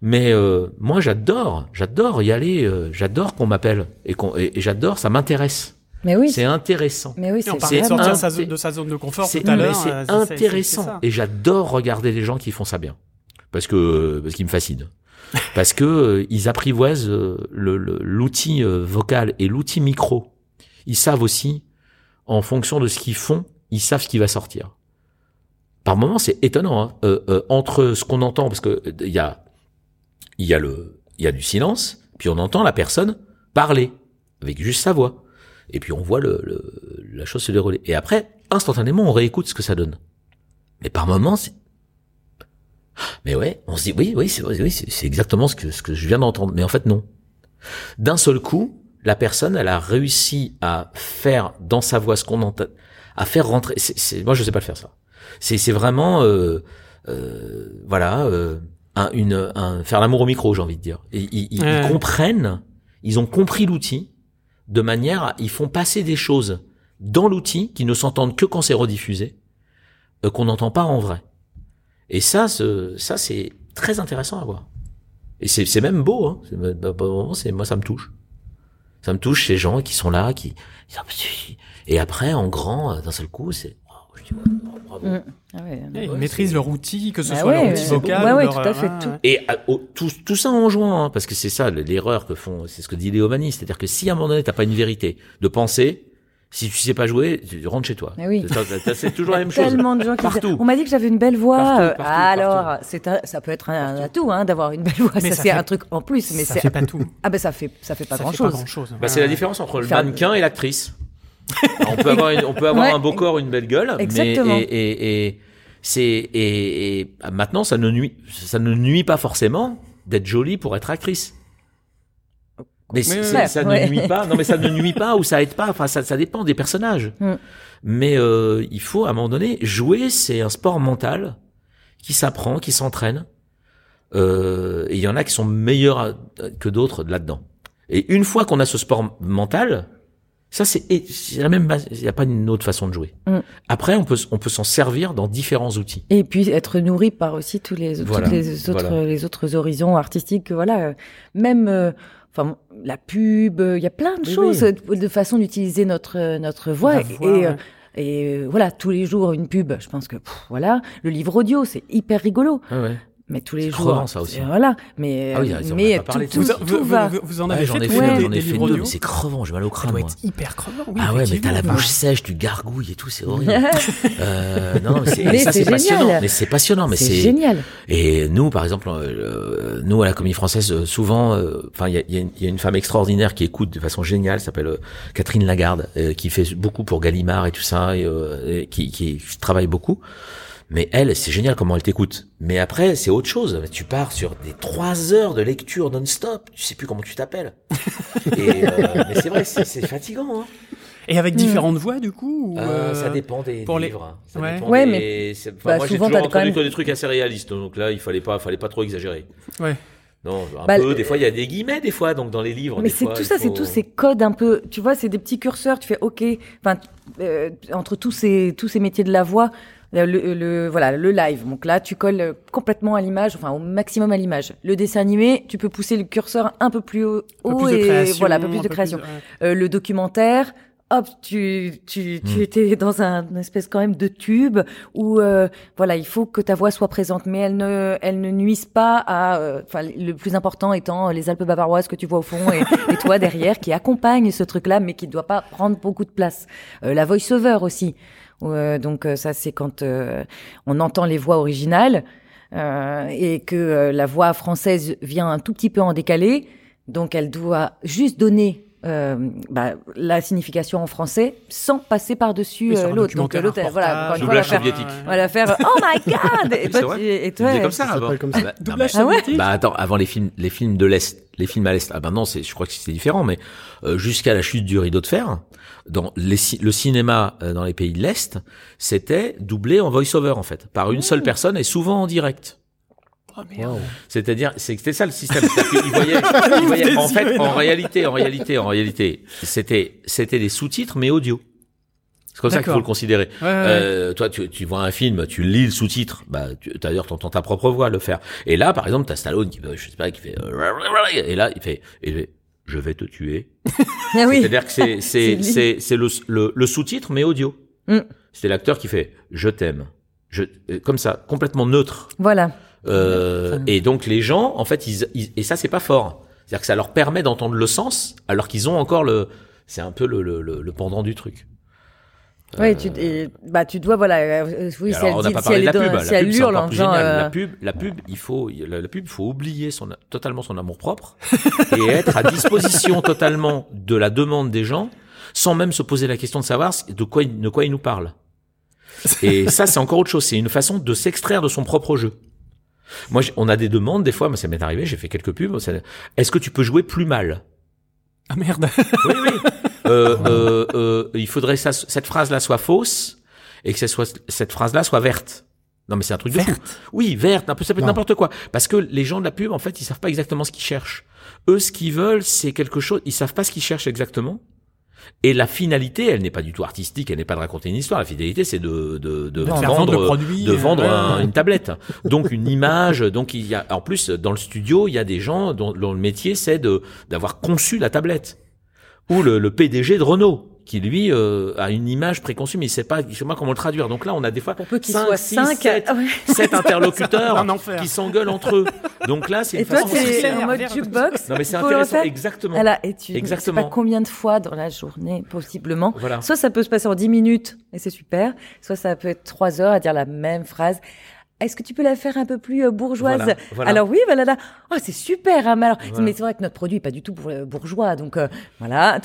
mais euh, moi j'adore, j'adore y aller, euh, j'adore qu'on m'appelle et qu'on et, et j'adore, ça m'intéresse. Mais oui. C'est intéressant. Mais oui, on c'est parlait de sortir sa c'est- zone- de sa zone de confort C'est tout à mais l'heure. c'est euh, intéressant et j'adore regarder les gens qui font ça bien parce que parce qu'ils me fascinent. parce que euh, ils apprivoisent euh, le- le- l'outil euh, vocal et l'outil micro. Ils savent aussi en fonction de ce qu'ils font, ils savent ce qui va sortir. Par moments, c'est étonnant hein. Euh, euh, entre ce qu'on entend parce que euh, y a y a le il y a du silence, puis on entend la personne parler avec juste sa voix. Et puis on voit le, le- la chose se dérouler. Et après, instantanément, on réécoute ce que ça donne. Mais par moments, c'est... Mais ouais, on se dit, oui, oui, c'est oui, exactement ce que, ce que je viens d'entendre. Mais en fait, non. D'un seul coup, la personne, elle a réussi à faire dans sa voix ce qu'on entend, à faire rentrer... c'est c'est- moi, je sais pas le faire, ça. C'est vraiment... Euh, euh, voilà... Euh, un, une, un, faire l'amour au micro, j'ai envie de dire. Et ils, ils- Ouais. ils comprennent, ils ont compris l'outil, de manière à, ils font passer des choses dans l'outil qui ne s'entendent que quand c'est rediffusé, euh, qu'on n'entend pas en vrai. Et ça, ce, ça c'est très intéressant à voir. Et c'est, même beau, hein. C'est, bah, bah, c'est, moi, ça me touche. Ça me touche ces gens qui sont là, qui, et après, en grand, euh, d'un seul coup, c'est, je dis, ouais, bravo. Ah ouais. Et Ils maîtrisent leur outil, que ce Bah soit leur ouais, outil ouais. vocal. Ouais, ou ouais, leur, tout à fait, tout. Et à- au- tout, tout ça en jouant, hein, parce que c'est ça l'erreur que font, c'est ce que dit Léo Mani, c'est-à-dire que si à un moment donné t'as pas une vérité de penser, si tu sais pas jouer, tu rentres chez toi. Mais oui. C'est toujours (laughs) la même Il y a chose. Tellement de gens qui Partout. disaient, on m'a dit que j'avais une belle voix. Partout, partout, alors, partout. c'est un- ça peut être un atout hein, d'avoir une belle voix. Mais ça, ça c'est fait- un truc en plus, mais ça fait pas tout. ah ben ça fait ça fait pas Ça grand fait chose. pas grand chose. Bah, c'est la différence entre le Faire- mannequin et l'actrice. (laughs) on peut avoir, une- on peut avoir Ouais. un beau corps, une belle gueule, Exactement. mais et, et, et c'est et, et maintenant ça ne nuit, ça ne nuit pas forcément d'être jolie pour être actrice. Mais ça Ouais. ne nuit pas, non mais ça ne nuit pas ou ça aide pas. Enfin, ça, ça dépend des personnages. Mm. Mais euh, il faut à un moment donné jouer. C'est un sport mental qui s'apprend, qui s'entraîne. Euh, et il y en a qui sont meilleurs à- que d'autres là-dedans. Et une fois qu'on a ce sport mental, ça c'est la même base. Il n'y a pas une autre façon de jouer. Mm. Après, on peut on peut s'en servir dans différents outils. Et puis être nourri par aussi tous les Voilà, toutes les autres voilà. les autres horizons artistiques que voilà euh, même euh, enfin la pub euh, il y a plein de Oui, choses oui. de façon d'utiliser notre euh, notre voix et, voix, et, euh, ouais. et, voilà tous les jours une pub je pense que pff, voilà le livre audio c'est hyper rigolo Ouais, ouais. Mais tous les C'est jours crevant, ça aussi. euh, voilà mais Ah oui, euh, mais parlé tout, ça. tout, Vous, tout vous- va vous- vous en Ouais, avez j'en fait ai fait des, j'en ai fait deux, mais c'est crevant, j'ai mal au Ça crâne. doit moi. être hyper crevant. Oui, Ah ouais, mais t'as la bouche sèche, tu gargouilles et tout, c'est horrible. (laughs) euh, non, mais c'est, Mais ça c'est c'est passionnant. Mais c'est passionnant, mais c'est c'est. génial Et nous, par exemple, euh, nous à la Comédie Française, euh, souvent, euh, enfin, il y a, il y a une- il y a une femme extraordinaire qui écoute de façon géniale, s'appelle euh, Catherine Lagarde, euh, qui fait beaucoup pour Gallimard et tout ça, et, euh, et qui, qui travaille beaucoup. Mais elle, c'est génial comment elle t'écoute. Mais après, c'est autre chose. Tu pars sur des trois heures de lecture non-stop. Tu sais plus comment tu t'appelles. (laughs) et, euh, mais c'est vrai, c'est, fatigant. Hein. Et avec différentes voix, du coup ou, Euh, euh, ça dépend des pour les- livres. Ça Ouais. dépend Ouais, des- mais- c'est- enfin, bah, moi, j'ai souvent, toujours entendu même- que des trucs assez réalistes. Donc là, il fallait pas, fallait pas trop exagérer. Ouais. Non, un Bah, peu. Des fois, il y a des guillemets, des fois, donc dans les livres. Mais c'est tout ça, c'est tous ces codes un peu. Tu vois, c'est des petits curseurs. Tu fais OK. Enfin, euh, entre tous ces tous ces métiers de la voix, le, le- le- voilà le live. Donc là, tu colles euh, complètement à l'image, enfin au maximum à l'image. Le dessin animé, tu peux pousser le curseur un peu plus haut, Un peu plus de et création, voilà, un peu plus un de peu création. plus de- ouais. Euh, le documentaire. hop, tu tu tu hmm. étais dans un une espèce quand même de tube où euh, voilà, il faut que ta voix soit présente, mais elle ne elle ne nuise pas à. Euh, enfin, le plus important étant les Alpes bavaroises que tu vois au fond et, (laughs) et toi derrière qui accompagne ce truc-là, mais qui ne doit pas prendre beaucoup de place. Euh, la voice-over aussi. Donc ça, c'est quand on entend les voix originales et que la voix française vient un tout petit peu en décalé. Donc elle doit juste donner euh, bah, la signification en français sans passer par-dessus euh, l'autre. Donc l'autre, voilà, fois, faire, on (laughs) va faire Oh my (laughs) God Et toi, tu, et toi, comme ça avant. Comme ça. Ah, bah, doublage ah ouais Bah attends, avant les films, les films de l'est, les films à l'est. Ah bah non, c'est, je crois que c'est différent, mais euh, jusqu'à la chute du rideau de fer, dans les, le cinéma euh, dans les pays de l'est, c'était doublé en voice-over en fait, par une seule personne et souvent en direct. Oh, C'est-à-dire, c'était ça le système. Ils voyaient, ils voyaient, en fait, en réalité, en réalité, en réalité, c'était, c'était des sous-titres mais audio. C'est comme ça qu'il faut le considérer. Euh, toi, tu, tu, vois un film, tu lis le sous-titre, bah, d'ailleurs, t'entends ta propre voix le faire. Et là, par exemple, t'as Stallone qui, je sais pas, qui fait, et là, il fait, je vais te tuer. (laughs) Ah oui. C'est-à-dire que c'est, c'est, (laughs) c'est, c'est le, le, le sous-titre mais audio. Mm. C'est l'acteur qui fait, je t'aime. Je, euh, comme ça, complètement neutre. Voilà. Euh, et donc les gens, en fait, ils, et ça c'est pas fort. C'est-à-dire que ça leur permet d'entendre le sens, alors qu'ils ont encore le, c'est un peu le, le, le, pendant du truc. Oui, tu, bah tu dois voilà. Euh, oui, si elle, on dit, pas si elle, la pub. Si elle hurle en genre, la pub, la pub, il faut la, pub, faut oublier son totalement son amour propre (laughs) et être à disposition totalement de la demande des gens, sans même se poser la question de savoir de quoi de quoi il nous parle. Et ça, c'est encore autre chose. C'est une façon de s'extraire de son propre jeu. Moi, on a des demandes, des fois, moi, ça m'est arrivé, j'ai fait quelques pubs. Est-ce que tu peux jouer plus mal? Ah merde Oui, oui. (laughs) Euh, euh, euh, il faudrait que cette phrase-là soit fausse et que cette, soit, cette phrase-là soit verte. Non, mais c'est un truc de fou. Oui, verte, un peu, ça peut être n'importe quoi. Parce que les gens de la pub, en fait, ils savent pas exactement ce qu'ils cherchent. Eux, ce qu'ils veulent, c'est quelque chose, ils savent pas ce qu'ils cherchent exactement. Et la finalité, elle n'est pas du tout artistique, elle n'est pas de raconter une histoire. La finalité, c'est de, de, de, vendre, produit, de vendre une tablette. Donc une image. Donc il y a, en plus, dans le studio, il y a des gens dont, dont le métier, c'est de d'avoir conçu la tablette. Ou le, le PDG de Renault qui lui euh, a une image préconçue, mais il sait pas, il sait pas comment le traduire. Donc là, on a des fois 5, 6, 7, interlocuteurs qui s'engueulent entre eux. Donc là, c'est une et toi, c'est en mode jukebox. Non, mais c'est intéressant, exactement. Voilà, et tu exactement. sais pas combien de fois dans la journée, possiblement. Voilà. Soit ça peut se passer en 10 minutes, et c'est super. Soit ça peut être 3 heures à dire la même phrase est-ce que tu peux la faire un peu plus euh, bourgeoise Alors oui, voilà, là. Oh, c'est super. Hein, mais, mais c'est vrai que notre produit est pas du tout euh, bourgeois, donc euh, voilà.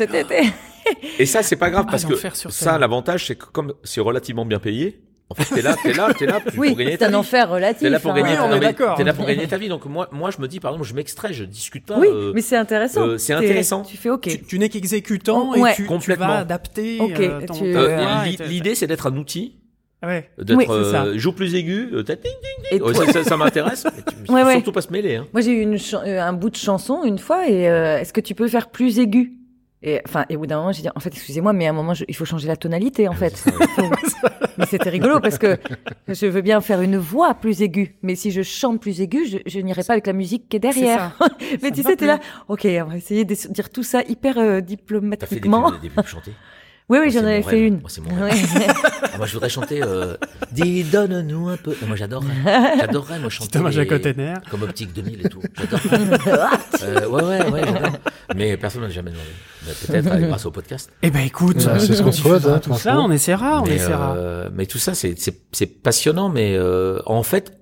Et ça, c'est pas grave ah, parce que ça, l'avantage, c'est que comme c'est relativement bien payé. En fait, t'es là, t'es là, t'es là oui, pour gagner ta vie. c'est un enfer relatif. T'es là pour hein. gagner, T'es là pour gagner ta vie. Donc moi, moi, je me dis, par exemple, je m'extrais, je discute pas. Oui, mais c'est intéressant. c'est intéressant. Tu fais OK. Tu, n'es qu'exécutant et tu, tu, vas adapter. Ok. L'idée, c'est d'être un outil ah ouais. D'être euh, joue plus aigu, euh, ding, ding, ding. ça, ça m'intéresse. (laughs) ouais, surtout pas se mêler. Hein. Moi j'ai eu une euh, un bout de chanson une fois et euh, est-ce que tu peux le faire plus aigu? Et enfin, et au bout d'un moment, j'ai dit, en fait, excusez-moi, mais à un moment, il faut changer la tonalité, en ah, fait. (laughs) mais c'était rigolo parce que je veux bien faire une voix plus aiguë, mais si je chante plus aiguë, je, je n'irai pas avec la musique qui est derrière. (laughs) mais tu sais, t'es là, ok, on va essayer de dire tout ça hyper euh, diplomatiquement. T'as fait des, des, chanter oui, oui, j'en avais fait une. Moi, c'est mon (laughs) ah, moi, je voudrais chanter euh, Dis, donne-nous un peu. moi, j'adorerais. J'adorerais, moi, chanter. Thomas les... Comme Optique 2000 et tout. J'adorerais. (laughs) euh, ouais, ouais, ouais. Mais personne n'a jamais demandé. Peut-être grâce au podcast. Eh ben, écoute, c'est ce qu'on souhaite. Hein, tout ça, on essaiera, on mais, essaiera. Euh, mais tout ça, c'est, passionnant, mais euh, en fait,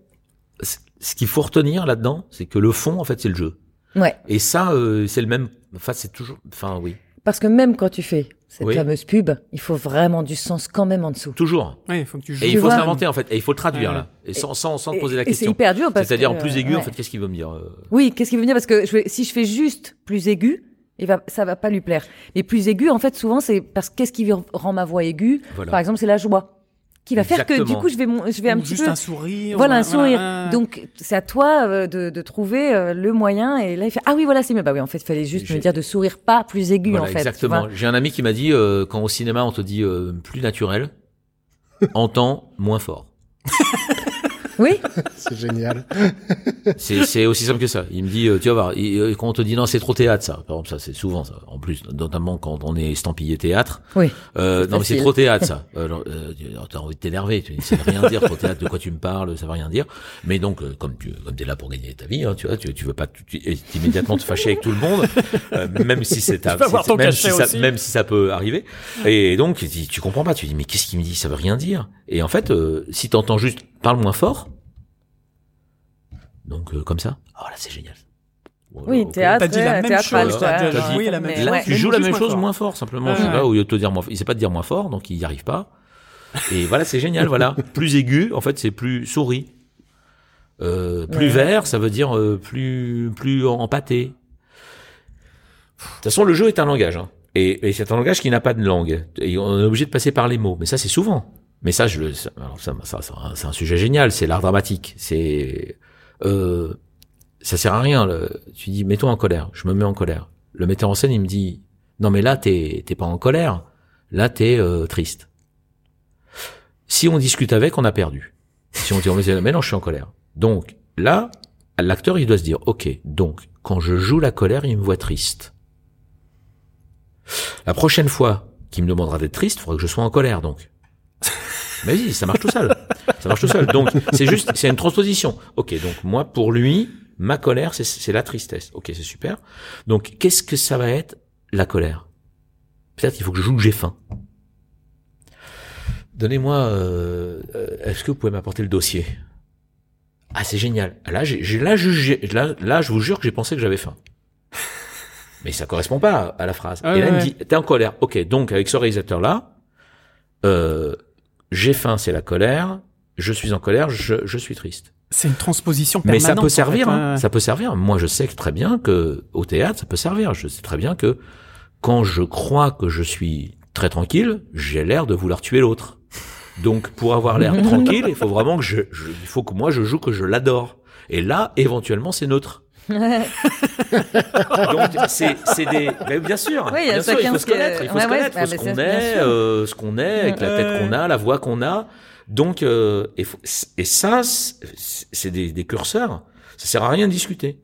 ce qu'il faut retenir là-dedans, c'est que le fond, en fait, c'est le jeu. Ouais. Et ça, euh, c'est le même. Enfin, c'est toujours. Enfin, oui. Parce que même quand tu fais cette fameuse pub, il faut vraiment du sens quand même en dessous. Toujours. Oui, il faut que tu joues. Et il faut s'inventer en fait, et il faut le traduire là, et sans sans sans poser la question. C'est hyper dur parce C'est-à-dire en plus aigu en fait, qu'est-ce qu'il veut me dire euh? Oui, qu'est-ce qu'il veut me dire? Parce que je, si je fais juste plus aigu, il va, ça va pas lui plaire. Mais plus aigu, en fait, souvent, c'est parce qu'est-ce qui rend ma voix aiguë? Par exemple, c'est la joie qui va faire que du coup je vais je vais un petit juste un sourire voilà un sourire. donc c'est à toi euh, de, de trouver euh, le moyen. Et là il fait ah oui voilà c'est mieux. Bah oui en fait il fallait juste me dire de sourire pas plus aigu en fait exactement. j'ai un ami qui m'a dit euh, quand au cinéma on te dit plus naturel (laughs) entend moins fort Oui. (laughs) c'est génial. C'est c'est aussi simple que ça. Il me dit, euh, tu vas voir, il- euh, quand on te dit non, c'est trop théâtre, ça. Par exemple, ça, c'est souvent ça. En plus, notamment quand on est estampillé théâtre. Oui. Euh, non, mais c'est trop théâtre, ça. (laughs) Euh, alors, euh, t'as envie de t'énerver. Tu dis, ça veut rien dire, trop théâtre. De quoi tu me parles Ça veut rien dire. Mais donc, euh, comme tu, comme t'es là pour gagner ta vie, hein, tu vois, tu, tu veux pas tu- tu- immédiatement te fâcher avec tout le monde, euh, même si c'est ta, même cachet si ça, même si ça peut arriver. Et donc, tu, tu comprends pas. Tu dis, mais qu'est-ce qu'il me dit Ça veut rien dire. Et en fait, euh, si t'entends juste, parle moins fort. Donc, euh, comme ça. Oh là, c'est génial. Oui, Ok. théâtre, T'as dit la même chose, t'as la même. Là, ouais. tu joues la même moins chose fort. moins fort, simplement. Ouais, Je sais pas, ouais. au lieu de te dire moins fort. Il sait pas te dire moins fort, donc il y arrive pas. Et voilà, c'est génial, voilà. (laughs) Plus aigu, en fait, c'est plus souris. Euh, plus Ouais. vert, ça veut dire euh, plus plus empâté. De toute façon, le jeu est un langage, hein. et, et c'est un langage qui n'a pas de langue. Et on est obligé de passer par les mots. Mais ça, c'est souvent. Mais ça, c'est un sujet génial. C'est l'art dramatique. C'est, euh, ça sert à rien. tu dis, mets-toi en colère. Je me mets en colère. Le metteur en scène, il me dit, non mais là, t'es, pas en colère. Là, t'es euh, triste. Si on discute avec, on a perdu. Si on dit, oh, mais non, je suis en colère. Donc là, l'acteur, il doit se dire, ok, donc quand je joue la colère, il me voit triste. La prochaine fois qu'il me demandera d'être triste, il faudra que je sois en colère, donc. Mais oui, ça marche tout seul. Ça marche tout seul. Donc, c'est juste, c'est une transposition. Ok, donc moi, pour lui, ma colère, c'est, c'est la tristesse. Ok, c'est super. Donc, qu'est-ce que ça va être, la colère? Peut-être qu'il faut que je joue que j'ai faim. Donnez-moi, euh, euh, est-ce que vous pouvez m'apporter le dossier? Ah, c'est génial. Là, j'ai, j'ai- là, là, là, je vous jure que j'ai pensé que j'avais faim. Mais ça correspond pas à la phrase. Et là, il me dit, t'es en colère. Ok, donc avec ce réalisateur-là, euh, j'ai faim, c'est la colère. Je suis en colère, je, je suis triste. C'est une transposition Mais permanente. ça peut servir, fait, hein. ouais. ça peut servir. Moi, je sais très bien que au théâtre, ça peut servir. Je sais très bien que quand je crois que je suis très tranquille, j'ai l'air de vouloir tuer l'autre. Donc, pour avoir l'air (laughs) tranquille, il faut vraiment que je, je- il faut que moi je joue que je l'adore. Et là, éventuellement, c'est neutre. Donc, c'est, c'est des, mais bien sûr. Oui, bien sûr, il faut se connaître, que- il faut ouais, se ouais, connaître, ah, faut ce qu'on est, euh, ce qu'on est, avec la tête qu'on a, la voix qu'on a. Donc, euh, et, faut- et ça, c'est des, des curseurs. Ça sert à rien de discuter.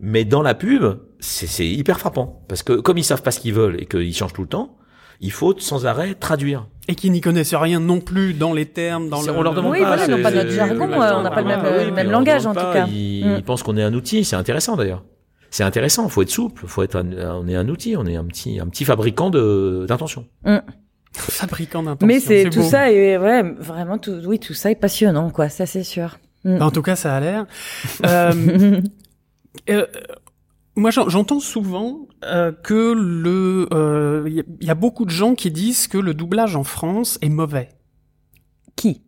Mais dans la pub, c'est c'est hyper frappant parce que comme ils savent pas ce qu'ils veulent et qu'ils changent tout le temps, il faut sans arrêt traduire. Et qui n'y connaissent rien non plus dans les termes, dans le. on leur demande Oui, pas. voilà, ils n'ont pas notre c'est- jargon, euh, on n'a pas le même, Ah oui, euh, même langage, en tout cas. Ils, Mm. ils pensent qu'on est un outil. C'est intéressant d'ailleurs. C'est intéressant. Faut être souple. Faut être. un- on est un outil. On est un petit, un petit fabricant de d'intention. Fabricant d'intention. Mais c'est tout beau. ça et ouais, vraiment tout, oui, tout ça est passionnant, quoi. Ça, c'est sûr. Mm. En tout cas, ça a l'air. (laughs) Euh, (laughs) euh, moi, j'en- j'entends souvent euh, que le, euh, il y, a- il y a beaucoup de gens qui disent que le doublage en France est mauvais. Qui?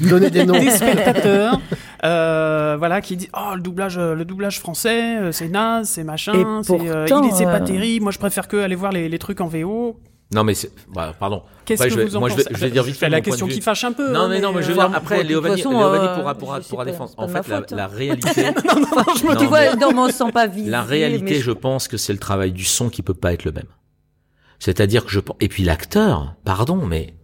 Donner des noms. (laughs) Des spectateurs, euh, voilà, qui disent oh le doublage, euh, le doublage français, euh, c'est naze, c'est machin, c'est, euh, pourtant, il est pas euh, terrible. Moi, je préfère que aller voir les, les trucs en VO. Non mais c'est. Bah, pardon. Qu'est-ce que je vais- vous en moi, je pensez vais- je vais dire vite fait la question qui fâche un peu. Non hein, mais non mais je veux dire après Léovanie, pourra pourra je pourra défendre. En fait la, la (laughs) réalité. non, non, je me Non, Tu vois, non, mais on se sent pas visé. La réalité, je- je pense que c'est le travail du son qui peut pas être le même. C'est-à-dire que je pense, et puis l'acteur, pardon, mais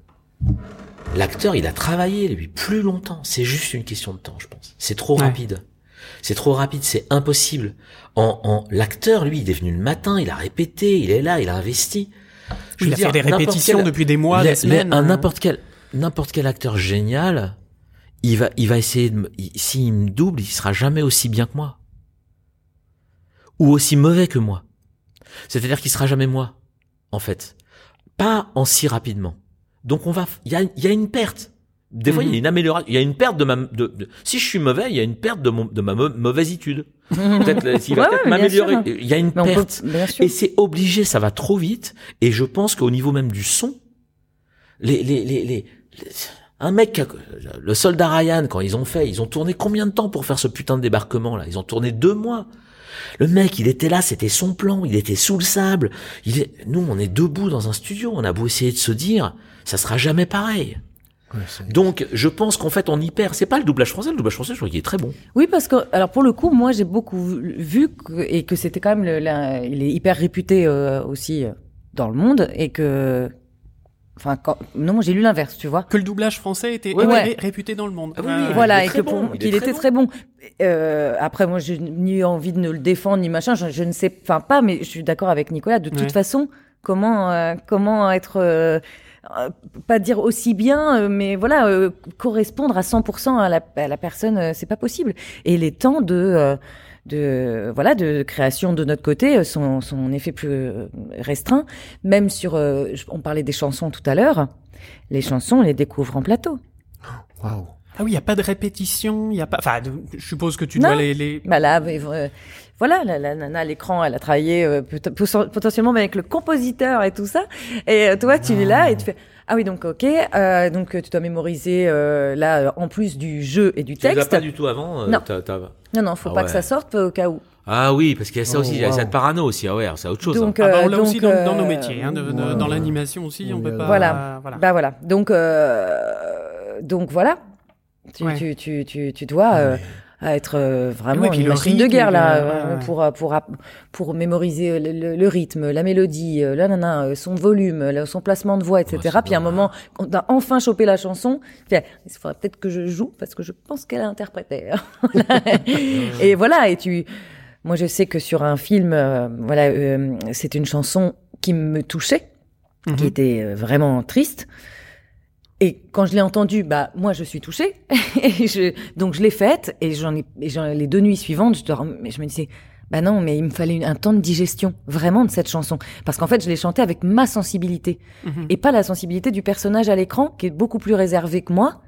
l'acteur, il a travaillé depuis plus longtemps. C'est juste une question de temps, je pense. C'est trop Ouais. rapide. C'est trop rapide, c'est impossible. En, en l'acteur, lui, il est venu le matin, il a répété, il est là, il a investi. Je il veux a dire, fait des répétitions quel- depuis des mois, les- des semaines. les- un hein. n'importe quel n'importe quel acteur génial, il va il va essayer de s'il me double, il sera jamais aussi bien que moi ou aussi mauvais que moi. C'est-à-dire qu'il sera jamais moi en fait. Pas en si rapidement. Donc on va il y a il y a une perte. Des fois, il y a une amélioration, il y a une perte de ma, de, de- si je suis mauvais, il y a une perte de mon, de ma mau- mauvaisitude. Peut-être, euh, s'il va Ouais, peut-être m'améliorer. Il y a une Mais on peut- perte. Et c'est obligé, ça va trop vite. Et je pense qu'au niveau même du son, les, les, les, les, les- un mec, le soldat Ryan, quand ils ont fait, ils ont tourné combien de temps pour faire ce putain de débarquement là? Ils ont tourné deux mois. Le mec, il était là, c'était son plan, il était sous le sable. Il est, nous, on est debout dans un studio, on a beau essayer de se dire, ça sera jamais pareil. Donc, je pense qu'en fait, on y perd. C'est pas le doublage français. Le doublage français, je trouve qu'il est très bon. Oui, parce que alors pour le coup, moi j'ai beaucoup vu que, et que c'était quand même le, la- il est hyper réputé euh, aussi euh, dans le monde et que Enfin, quand... non, j'ai lu l'inverse, tu vois. Que le doublage français était Ouais, ouais. réputé dans le monde. Ah oui, Euh, oui, voilà, et bon, qu'il très était bon. très bon. Euh, après, moi, j'ai ni envie de ne le défendre ni machin. Je, je ne sais, enfin pas, mais je suis d'accord avec Nicolas. De toute Ouais. façon, comment euh, comment être euh, pas dire aussi bien, euh, mais voilà, euh, correspondre à 100% à la, à la personne, euh, c'est pas possible. Et les temps de euh, de voilà de création de notre côté euh, sont, sont en effet plus euh, restreints. Même sur, euh, on parlait des chansons tout à l'heure. Les chansons, on les découvre en plateau. Waouh. Ah oui, il y a pas de répétition, il y a pas. Enfin, je suppose que tu Non. dois les. les... Bah là, mais, euh, voilà, la, la nana à l'écran, elle a travaillé euh, potentiellement avec le compositeur et tout ça. Et euh, toi, tu es là et tu fais ah oui donc ok, euh, donc tu dois mémoriser euh, là euh, en plus du jeu et du Tu as texte. pas du tout avant euh, Non. t'as- t'as- Non non, faut Ah pas ouais. que ça sorte euh, au cas où. Ah oui, parce qu'il y a ça Oh, aussi, il y a cette parano aussi. Ah ouais, c'est autre chose. hein. Donc Ah bah, on l'a aussi dans, dans nos métiers, hein, de- de- ouais. dans l'animation aussi, on Oui, peut euh, pas. Voilà. voilà. Bah voilà. Donc euh, donc voilà. Tu, Ouais. tu, tu, tu, tu dois euh, être euh, vraiment Ouais, une machine de guerre là euh, euh, ouais, ouais. pour pour pour mémoriser le, le- le rythme, la mélodie, euh, la nana, euh, son volume, son placement de voix, etc. Puis à un moment, quand t'as enfin chopé la chanson, il faudrait peut-être que je joue parce que je pense qu'elle a interprété. (laughs) et voilà. Et tu, moi je sais que sur un film, euh, voilà, euh, c'est une chanson qui me touchait Mhm. qui était euh, vraiment triste. Et quand je l'ai entendue, bah moi je suis touchée. (laughs) et je, donc je l'ai faite et j'en ai, et j'en- les deux nuits suivantes, je, je me disais, bah non, mais il me fallait un temps de digestion vraiment de cette chanson parce qu'en fait je l'ai chantée avec ma sensibilité Mhm. et pas la sensibilité du personnage à l'écran qui est beaucoup plus réservé que moi.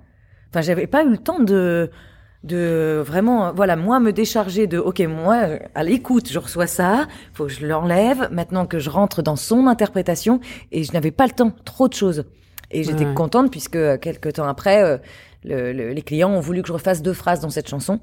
Enfin, j'avais pas eu le temps de de vraiment voilà moi me décharger de ok moi euh, à l'écoute je reçois ça faut que je l'enlève maintenant que je rentre dans son interprétation et je n'avais pas le temps trop de choses et j'étais Ouais. contente puisque euh, quelques temps après euh, le- le- les clients ont voulu que je refasse deux phrases dans cette chanson.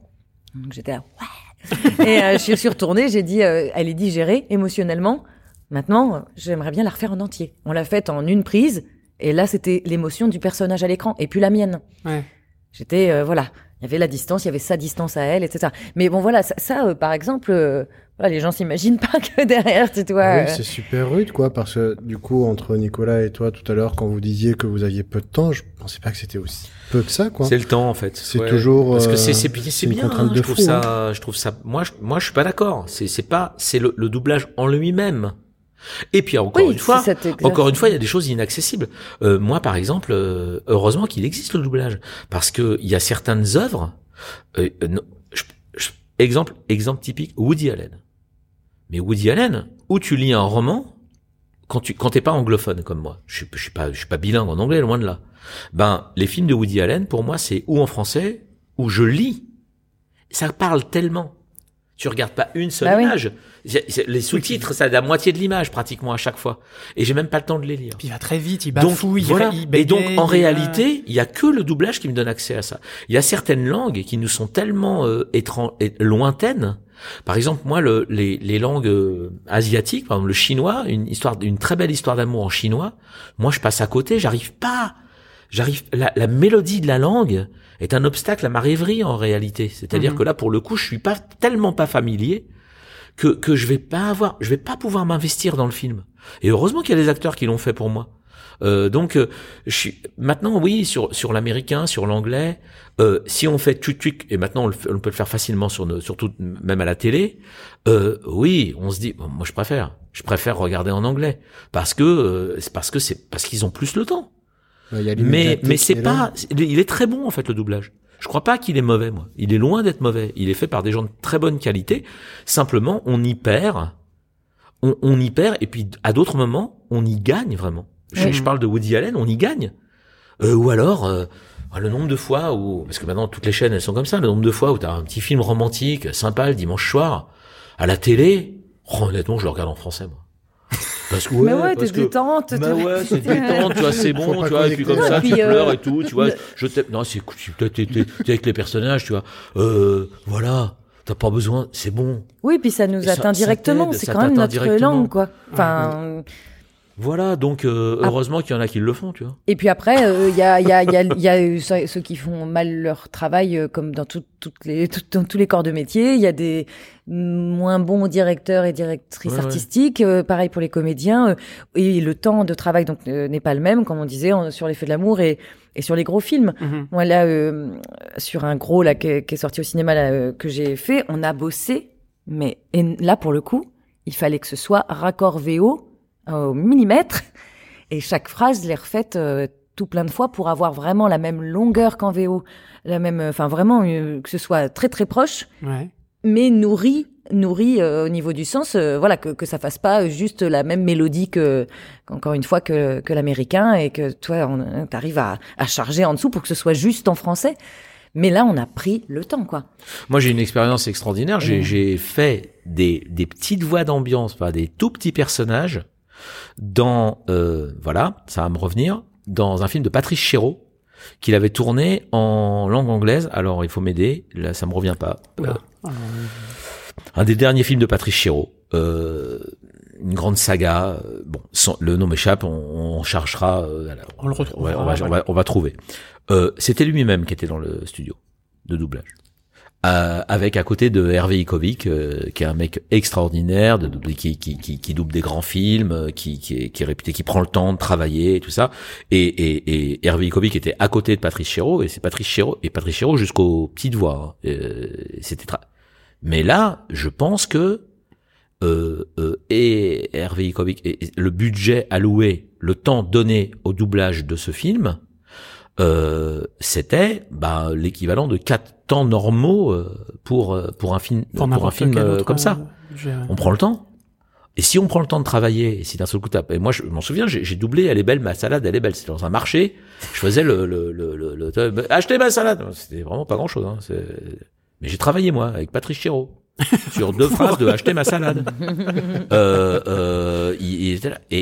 Donc j'étais là ouais. (laughs) Et euh, je suis retournée j'ai dit euh, elle est digérée émotionnellement. Maintenant j'aimerais bien la refaire en entier. On l'a faite en une prise et là c'était l'émotion du personnage à l'écran et puis la mienne. Ouais. J'étais voilà, il y avait la distance, il y avait sa distance à elle, etc. Mais bon voilà, ça, ça, euh, par exemple, euh, voilà, les gens s'imaginent (laughs) pas que derrière, tu vois. Oui, euh, c'est super rude, quoi, parce que du coup, entre Nicolas et toi tout à l'heure, quand vous disiez que vous aviez peu de temps, je pensais pas que c'était aussi peu que ça, quoi. C'est le temps en fait. C'est toujours, parce que c'est c'est c'est c'est une bien. contrainte hein, de je trouve fou, ça, je trouve ça. Moi, je, moi, je suis pas d'accord. C'est c'est pas, c'est le, le doublage en lui-même. Et puis encore oui, une fois, encore une fois, il y a des choses inaccessibles. Euh, moi, par exemple, euh, heureusement qu'il existe le doublage, parce que il y a certaines œuvres. euh, euh, non, je- je- exemple, exemple typique, Woody Allen. Mais Woody Allen, où tu lis un roman, quand tu quand t'es pas anglophone comme moi, je suis, je suis pas je suis pas bilingue en anglais, loin de là. Ben les films de Woody Allen, pour moi, c'est ou en français ou je lis. Ça parle tellement. Tu regardes pas une seule Bah image. Les sous-titres, ça a la moitié de l'image pratiquement à chaque fois. Et j'ai même pas le temps de les lire. Puis il va très vite, il Donc bafouille, il voilà. il Et donc en il- réalité, il y a que le doublage qui me donne accès à ça. Il y a certaines langues qui nous sont tellement euh, et lointaines. Par exemple, moi, le, les, les langues euh, asiatiques, par exemple le chinois, une histoire, une très belle histoire d'amour en chinois. Moi, je passe à côté, j'arrive pas. J'arrive. La, la mélodie de la langue est un obstacle à ma rêverie en réalité. C'est-à-dire Mhm. que là, pour le coup, je suis pas tellement pas familier que que je vais pas avoir, je vais pas pouvoir m'investir dans le film. Et heureusement qu'il y a des acteurs qui l'ont fait pour moi. Euh, donc, euh, je suis maintenant oui sur sur l'américain, sur l'anglais. Euh, si on fait tuc tuc et maintenant on, le on peut le faire facilement sur nos, surtout même à la télé. Euh, oui, on se dit bon, moi je préfère, je préfère regarder en anglais parce que euh, c'est parce que c'est parce qu'ils ont plus le temps. A Mais mais c'est pas, il est- très bon en fait le doublage. Je crois pas qu'il est mauvais moi. Il est loin d'être mauvais. Il est fait par des gens de très bonne qualité. Simplement, on y perd, on, on y perd et puis à d'autres moments, on y gagne vraiment. Je, je parle de Woody Allen, on y gagne. Euh, ou alors euh, le nombre de fois où parce que maintenant toutes les chaînes elles sont comme ça, le nombre de fois où t'as un petit film romantique sympa le dimanche soir à la télé. oh, honnêtement, je le regarde en français moi. Parce que Mais ouais, parce t'es que- détente. bah tu- ouais, c'est détente, tu vois, c'est bon, tu vois, et puis comme ça, Non, tu euh, pleures et tout, tu vois, je t'aime, non, c'est cool, tu- t'es, t'es, t'es- t'es avec les personnages, tu vois, euh, voilà, t'as pas besoin, c'est bon. Oui, puis ça nous atteint ça directement. C'est ça quand même notre directement. langue, quoi. Enfin, Voilà, donc euh, heureusement qu'il y en a qui le font, tu vois. Et puis après, euh, il y, a, il y, a, il y, a, il y a ceux ceux qui font mal leur travail, euh, comme dans, tout, toutes les, tout- dans tous les corps de métier. Il y a des moins bons directeurs et directrices Ouais, ouais. artistiques. euh, pareil pour les comédiens. euh, et le temps de travail donc euh, n'est pas le même, comme on disait, en- sur les faits de l'amour et, et sur les gros films. Mhm. Moi là, euh, sur un gros là qui est, qui est sorti au cinéma là, euh, que j'ai fait, on a bossé, mais et là pour le coup, il fallait que ce soit raccord VO au millimètre et chaque phrase l'est refaite euh, tout plein de fois pour avoir vraiment la même longueur qu'en VO, la même, euh, enfin vraiment euh, que ce soit très très proche, Ouais. mais nourri nourri euh, au niveau du sens, euh, voilà que que ça fasse pas juste la même mélodie que encore une fois que que l'américain et que toi on t'arrives à à charger en dessous pour que ce soit juste en français. Mais là, on a pris le temps, quoi. Moi, j'ai une expérience extraordinaire. J'ai j'ai fait des, des petites voix d'ambiance, pas des tout petits personnages, dans euh, voilà, ça va me revenir, dans un film de Patrice Chéreau qu'il avait tourné en langue anglaise. Alors, il faut m'aider. Là, ça me revient pas. Euh, un des derniers films de Patrice Chéreau. Euh, une grande saga. euh, Bon, sans- le nom m'échappe. On, on cherchera. euh, alors, On le retrouvera, ouais, on, va, on, va, on va trouver. Euh, C'était lui-même qui était dans le studio de doublage. Euh, avec à côté de Hervé Ikovic, euh, qui est un mec extraordinaire, de, qui, qui, qui, qui double des grands films, euh, qui, qui, est, qui est réputé, qui prend le temps de travailler et tout ça. Et, et, et Hervé Ikovic était à côté de Patrice Chéreau, et c'est Patrice Chéreau, et Patrice Chéreau jusqu'aux petites voix. hein. Euh, C'était Mais là, je pense que euh, euh, et Hervé Ikovic, et le budget alloué, le temps donné au doublage de ce film, euh, c'était bah, l'équivalent de quatre temps normaux euh, pour euh, pour un film pour, un film autre, comme ça. On prend le temps. Et si on prend le temps de travailler, et si d'un seul coup et moi je m'en souviens, j'ai doublé, elle est belle, ma salade, elle est belle. C'était dans un marché, je faisais le, le, le, le, le- achetez ma salade. C'était vraiment pas grand chose, hein. Mais j'ai travaillé moi avec Patrice Chéreau (laughs) sur deux phrases de acheter ma salade. (laughs) euh, euh, il, il était là. Et,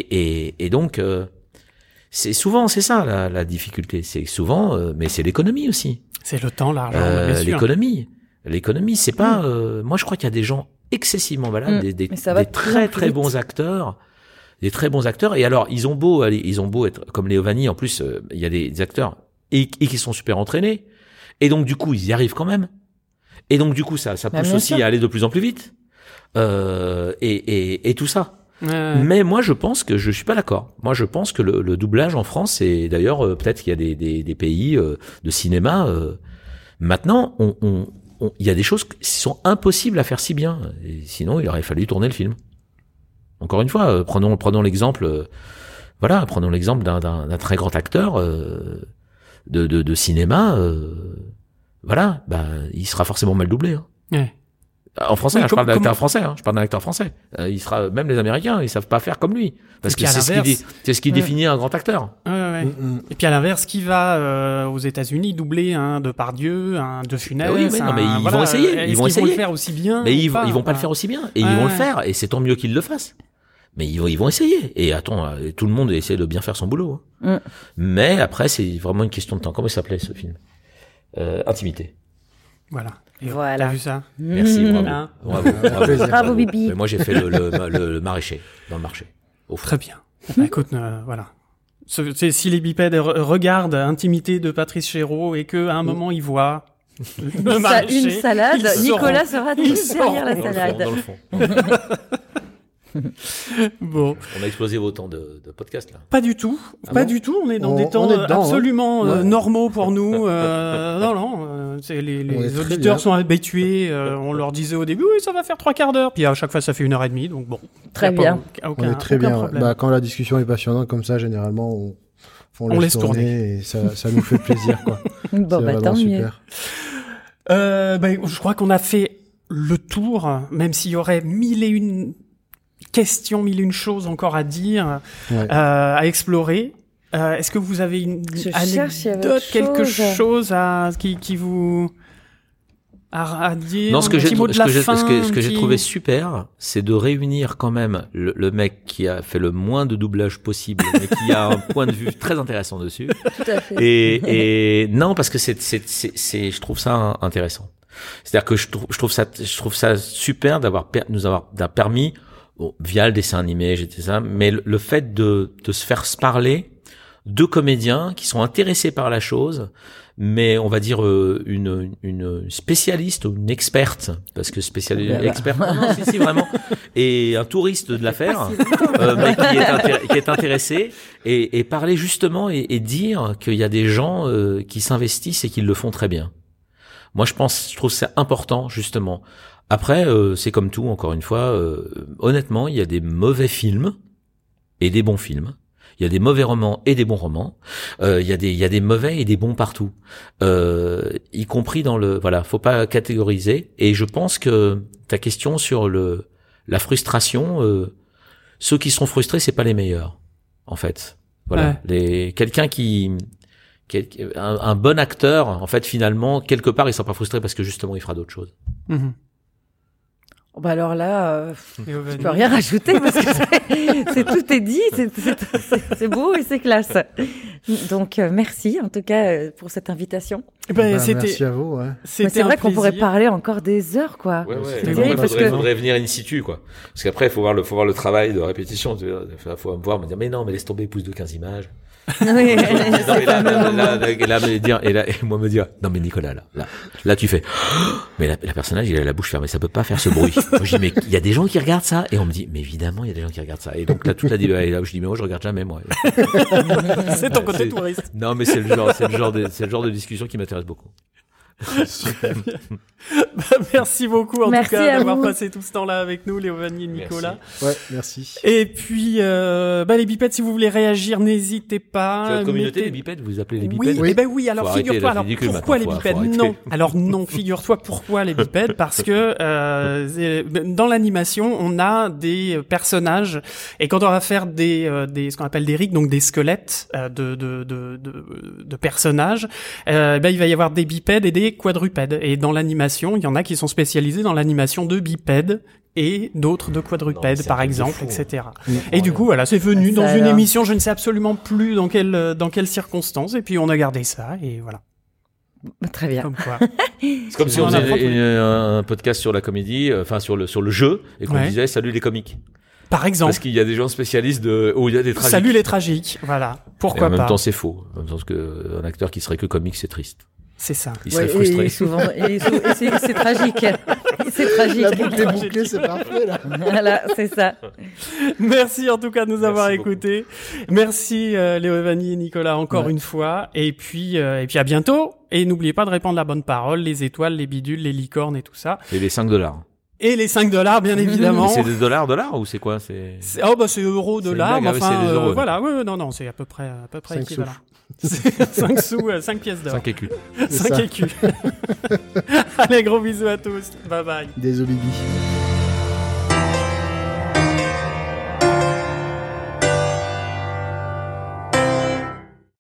et, et donc, euh, c'est souvent c'est ça la, la difficulté, c'est souvent, euh, mais c'est l'économie aussi. C'est le temps, l'argent, Euh, l'économie, l'économie, c'est pas. euh, moi, je crois qu'il y a des gens excessivement malades, Mm. des, des, des très très vite. bons acteurs, des très bons acteurs. Et alors, ils ont beau, aller, ils ont beau être comme Léo Vanni. En plus, euh, il y a des acteurs et, et qui sont super entraînés. Et donc, du coup, ils y arrivent quand même. Et donc, du coup, ça, ça Bah, pousse aussi sûr. à aller de plus en plus vite. Euh, et, et, et tout ça. Ouais. Mais moi, je pense que je suis pas d'accord. Moi, je pense que le, le doublage en France, et d'ailleurs, euh, peut-être qu'il y a des, des, des pays euh, de cinéma. euh, maintenant, on, on, on- il y a des choses qui sont impossibles à faire si bien. Et sinon, il aurait fallu tourner le film. Encore une fois, euh, prenons, prenons l'exemple. euh, voilà, prenons l'exemple d'un, d'un, d'un très grand acteur euh, de, de, de cinéma. euh, voilà, bah, il sera forcément mal doublé. Hein. Ouais. En français, Oui, hein, je parle comme- d'un acteur français. Hein, je parle d'un acteur français. Euh, il sera même les Américains, ils savent pas faire comme lui parce que c'est ce qui, c'est ce qui Mm. définit un grand acteur. Ouais, ouais, ouais. Mm, mm. Et puis à l'inverse, qui va euh, aux États-Unis doubler un de Pardieu, un de Funès Ah oui, oui, un- non, mais ils voilà, vont essayer, Est-ce ils vont qu'ils vont essayer. le faire aussi bien Mais ils, vont- ils vont pas le faire aussi bien et ils Ouais, vont le faire et c'est tant mieux qu'ils le fassent. Mais ils vont, ils vont essayer. Et attends, euh, tout le monde essaie de bien faire son boulot. hein. Mm. Mais après, c'est vraiment une question de temps. Comment il s'appelait ce film? Euh, Intimité. Voilà. Et Voilà. T'as vu ça Merci, Mmh. bravo. Hein Bravo, bravo, Bibi. Mais moi, j'ai fait le, le, le, le maraîcher dans le marché. Au fond. Très bien. Bah, écoute, euh, voilà. Ce- si les bipèdes re- regardent Intimité de Patrice Chéreau et que à un moment ils voient le maraîcher, une salade. Nicolas sauront. sera derrière la sauront. Dans le fond, salade. dans le fond. (laughs) Bon, On a explosé autant de, de podcasts là. pas du tout, Ah pas bon du tout. On est dans On- des temps euh, dedans, hein. absolument euh, normaux pour nous. Euh, (laughs) non, non, euh, les, auditeurs sont habitués. euh, on leur disait au début, oui, ça va faire trois quarts d'heure. Puis à chaque fois, ça fait une heure et demie. Donc bon, Très pas bien. aucun- On est très bien. Bah, quand la discussion est passionnante comme ça, généralement, on, on On laisse tourner. et ça, ça nous fait plaisir, quoi. (laughs) Bon, bah, tant mieux. super. Euh, ben, je crois qu'on a fait le tour, même s'il y aurait mille et une questions, mille une choses encore à dire, Ouais. euh, à explorer. Euh, Est-ce que vous avez une Je anecdote, autre quelque chose. chose à qui, qui vous à, à dire Non, ce que j'ai, ce que trouvé super, c'est de réunir quand même le, le mec qui a fait le moins de doublage possible, mais qui a un point de vue (laughs) très intéressant dessus. Tout à fait. Et, et non, parce que c'est, c'est, je trouve ça intéressant. C'est-à-dire que je trouve, je trouve ça, je trouve ça super d'avoir, nous avoir d'avoir permis bon, via le dessin animé, j'étais ça, mais le, le fait de, de se faire parler deux comédiens qui sont intéressés par la chose, mais on va dire euh, une, une spécialiste ou une experte, parce que spécialiste, Voilà. experte, non, si, si, vraiment, et un touriste de l'affaire, euh, mais qui est, qui est intéressé, et, et parler justement et, et dire qu'il y a des gens euh, qui s'investissent et qui le font très bien. Moi, je pense, je trouve ça important justement. Après, euh, c'est comme tout, encore une fois. euh, honnêtement, il y a des mauvais films et des bons films. Il y a des mauvais romans et des bons romans. Euh, il y a des il y a des mauvais et des bons partout, euh, y compris dans le voilà. Faut pas catégoriser. Et je pense que ta question sur le la frustration, euh, ceux qui sont frustrés, c'est pas les meilleurs, en fait. Voilà, Ouais. les quelqu'un qui un, un bon acteur, en fait, finalement, quelque part, il sera pas frustré parce que justement, il fera d'autres choses. Mhm. Oh, Bah alors là, euh, je peux rien rajouter parce que c'est- (laughs) c'est tout est dit, c'est- c'est c'est- c'est beau et c'est classe. Donc euh, merci en tout cas euh, pour cette invitation. Eh ben, Bah, c'était, merci à vous. Ouais. C'est vrai qu'on pourrait parler encore des heures quoi. Ouais, ouais. Bon, parce que- faudrait venir in situ, quoi. Parce qu'après, il faut voir le, faut voir le travail de répétition. Tu vois. Faut, faut me voir, me dire, mais non, mais laisse tomber, pousse de 15 images. (laughs) Oui. non, mais là, là, là, là, là, là, me dire, et là, et moi me dire, non, mais Nicolas, là, là, là, tu fais, (gasps) mais la, la personnage, il a la bouche fermée, ça peut pas faire ce bruit. (laughs) Moi, je dis, mais il y a des gens qui regardent ça. Et on me dit, mais évidemment, il y a des gens qui regardent ça. Et donc, là, toute la, et là, je dis, mais moi, je regarde jamais, moi. (laughs) c'est ton côté touriste. Non, mais c'est le genre, c'est le genre de, c'est le genre de discussion qui m'intéresse beaucoup. (laughs) (laughs) Bah, merci beaucoup en Merci tout cas d'avoir passé tout ce temps-là avec nous, Léovanie et Nicolas. Ouais, merci. Et puis, euh, bah, les bipèdes, si vous voulez réagir, n'hésitez pas. C'est la communauté Mettez- des bipèdes, vous appelez les Oui, bipèdes eh ben oui, alors figure-toi, alors pourquoi les bipèdes. Non, alors non, (laughs) figure-toi pourquoi les bipèdes, parce que euh, dans l'animation, on a des personnages, et quand on va faire des, euh, des ce qu'on appelle des rigs, donc des squelettes euh, de, de, de, de, de personnages, euh, ben, il va y avoir des bipèdes et des quadrupèdes. Et dans l'animation, il y en a qui sont spécialisés dans l'animation de bipèdes et d'autres de quadrupèdes, par exemple, fou. etc. Et du coup, voilà, c'est venu ça dans une émission, je ne sais absolument plus dans quelle dans quelles circonstances, et puis on a gardé ça, et voilà, Très bien. comme quoi. (laughs) C'est comme si On faisait un podcast sur la comédie, euh, enfin sur le sur le jeu, et qu'on Ouais. disait salut les comiques. Par exemple, Parce qu'il y a des gens spécialistes de où il y a des tragiques. salut les tragiques, voilà, Et pourquoi en même pas, temps, c'est faux. En même temps, que euh, un acteur qui serait que comique, c'est triste. C'est ça. Il serait Ouais, frustré. Et, souvent, et, sou- et c'est tragique. (laughs) C'est tragique. La boucle est bouclée, c'est (laughs) parfait là. Voilà, c'est ça. Merci en tout cas de nous avoir Merci beaucoup. écoutés. Merci euh, Léo Evani et Nicolas encore Ouais. une fois, et puis euh, et puis à bientôt. Et n'oubliez pas de répandre la bonne parole, les étoiles, les bidules, les licornes et tout ça, Et les 5 dollars. et les 5 dollars bien (laughs) évidemment. C'est des dollars, dollars ou c'est quoi? C'est C'est- Oh bah c'est euro C'est une dollar, blague, mais ah enfin c'est des euh, euros, voilà, ouais, ouais, non non, c'est à peu près à peu près équivalent. (laughs) 5 sous, 5 pièces d'or. 5 écus. C'est 5 ça. écus. (laughs) Allez, gros bisous à tous. Bye bye. Désolé, Bibi.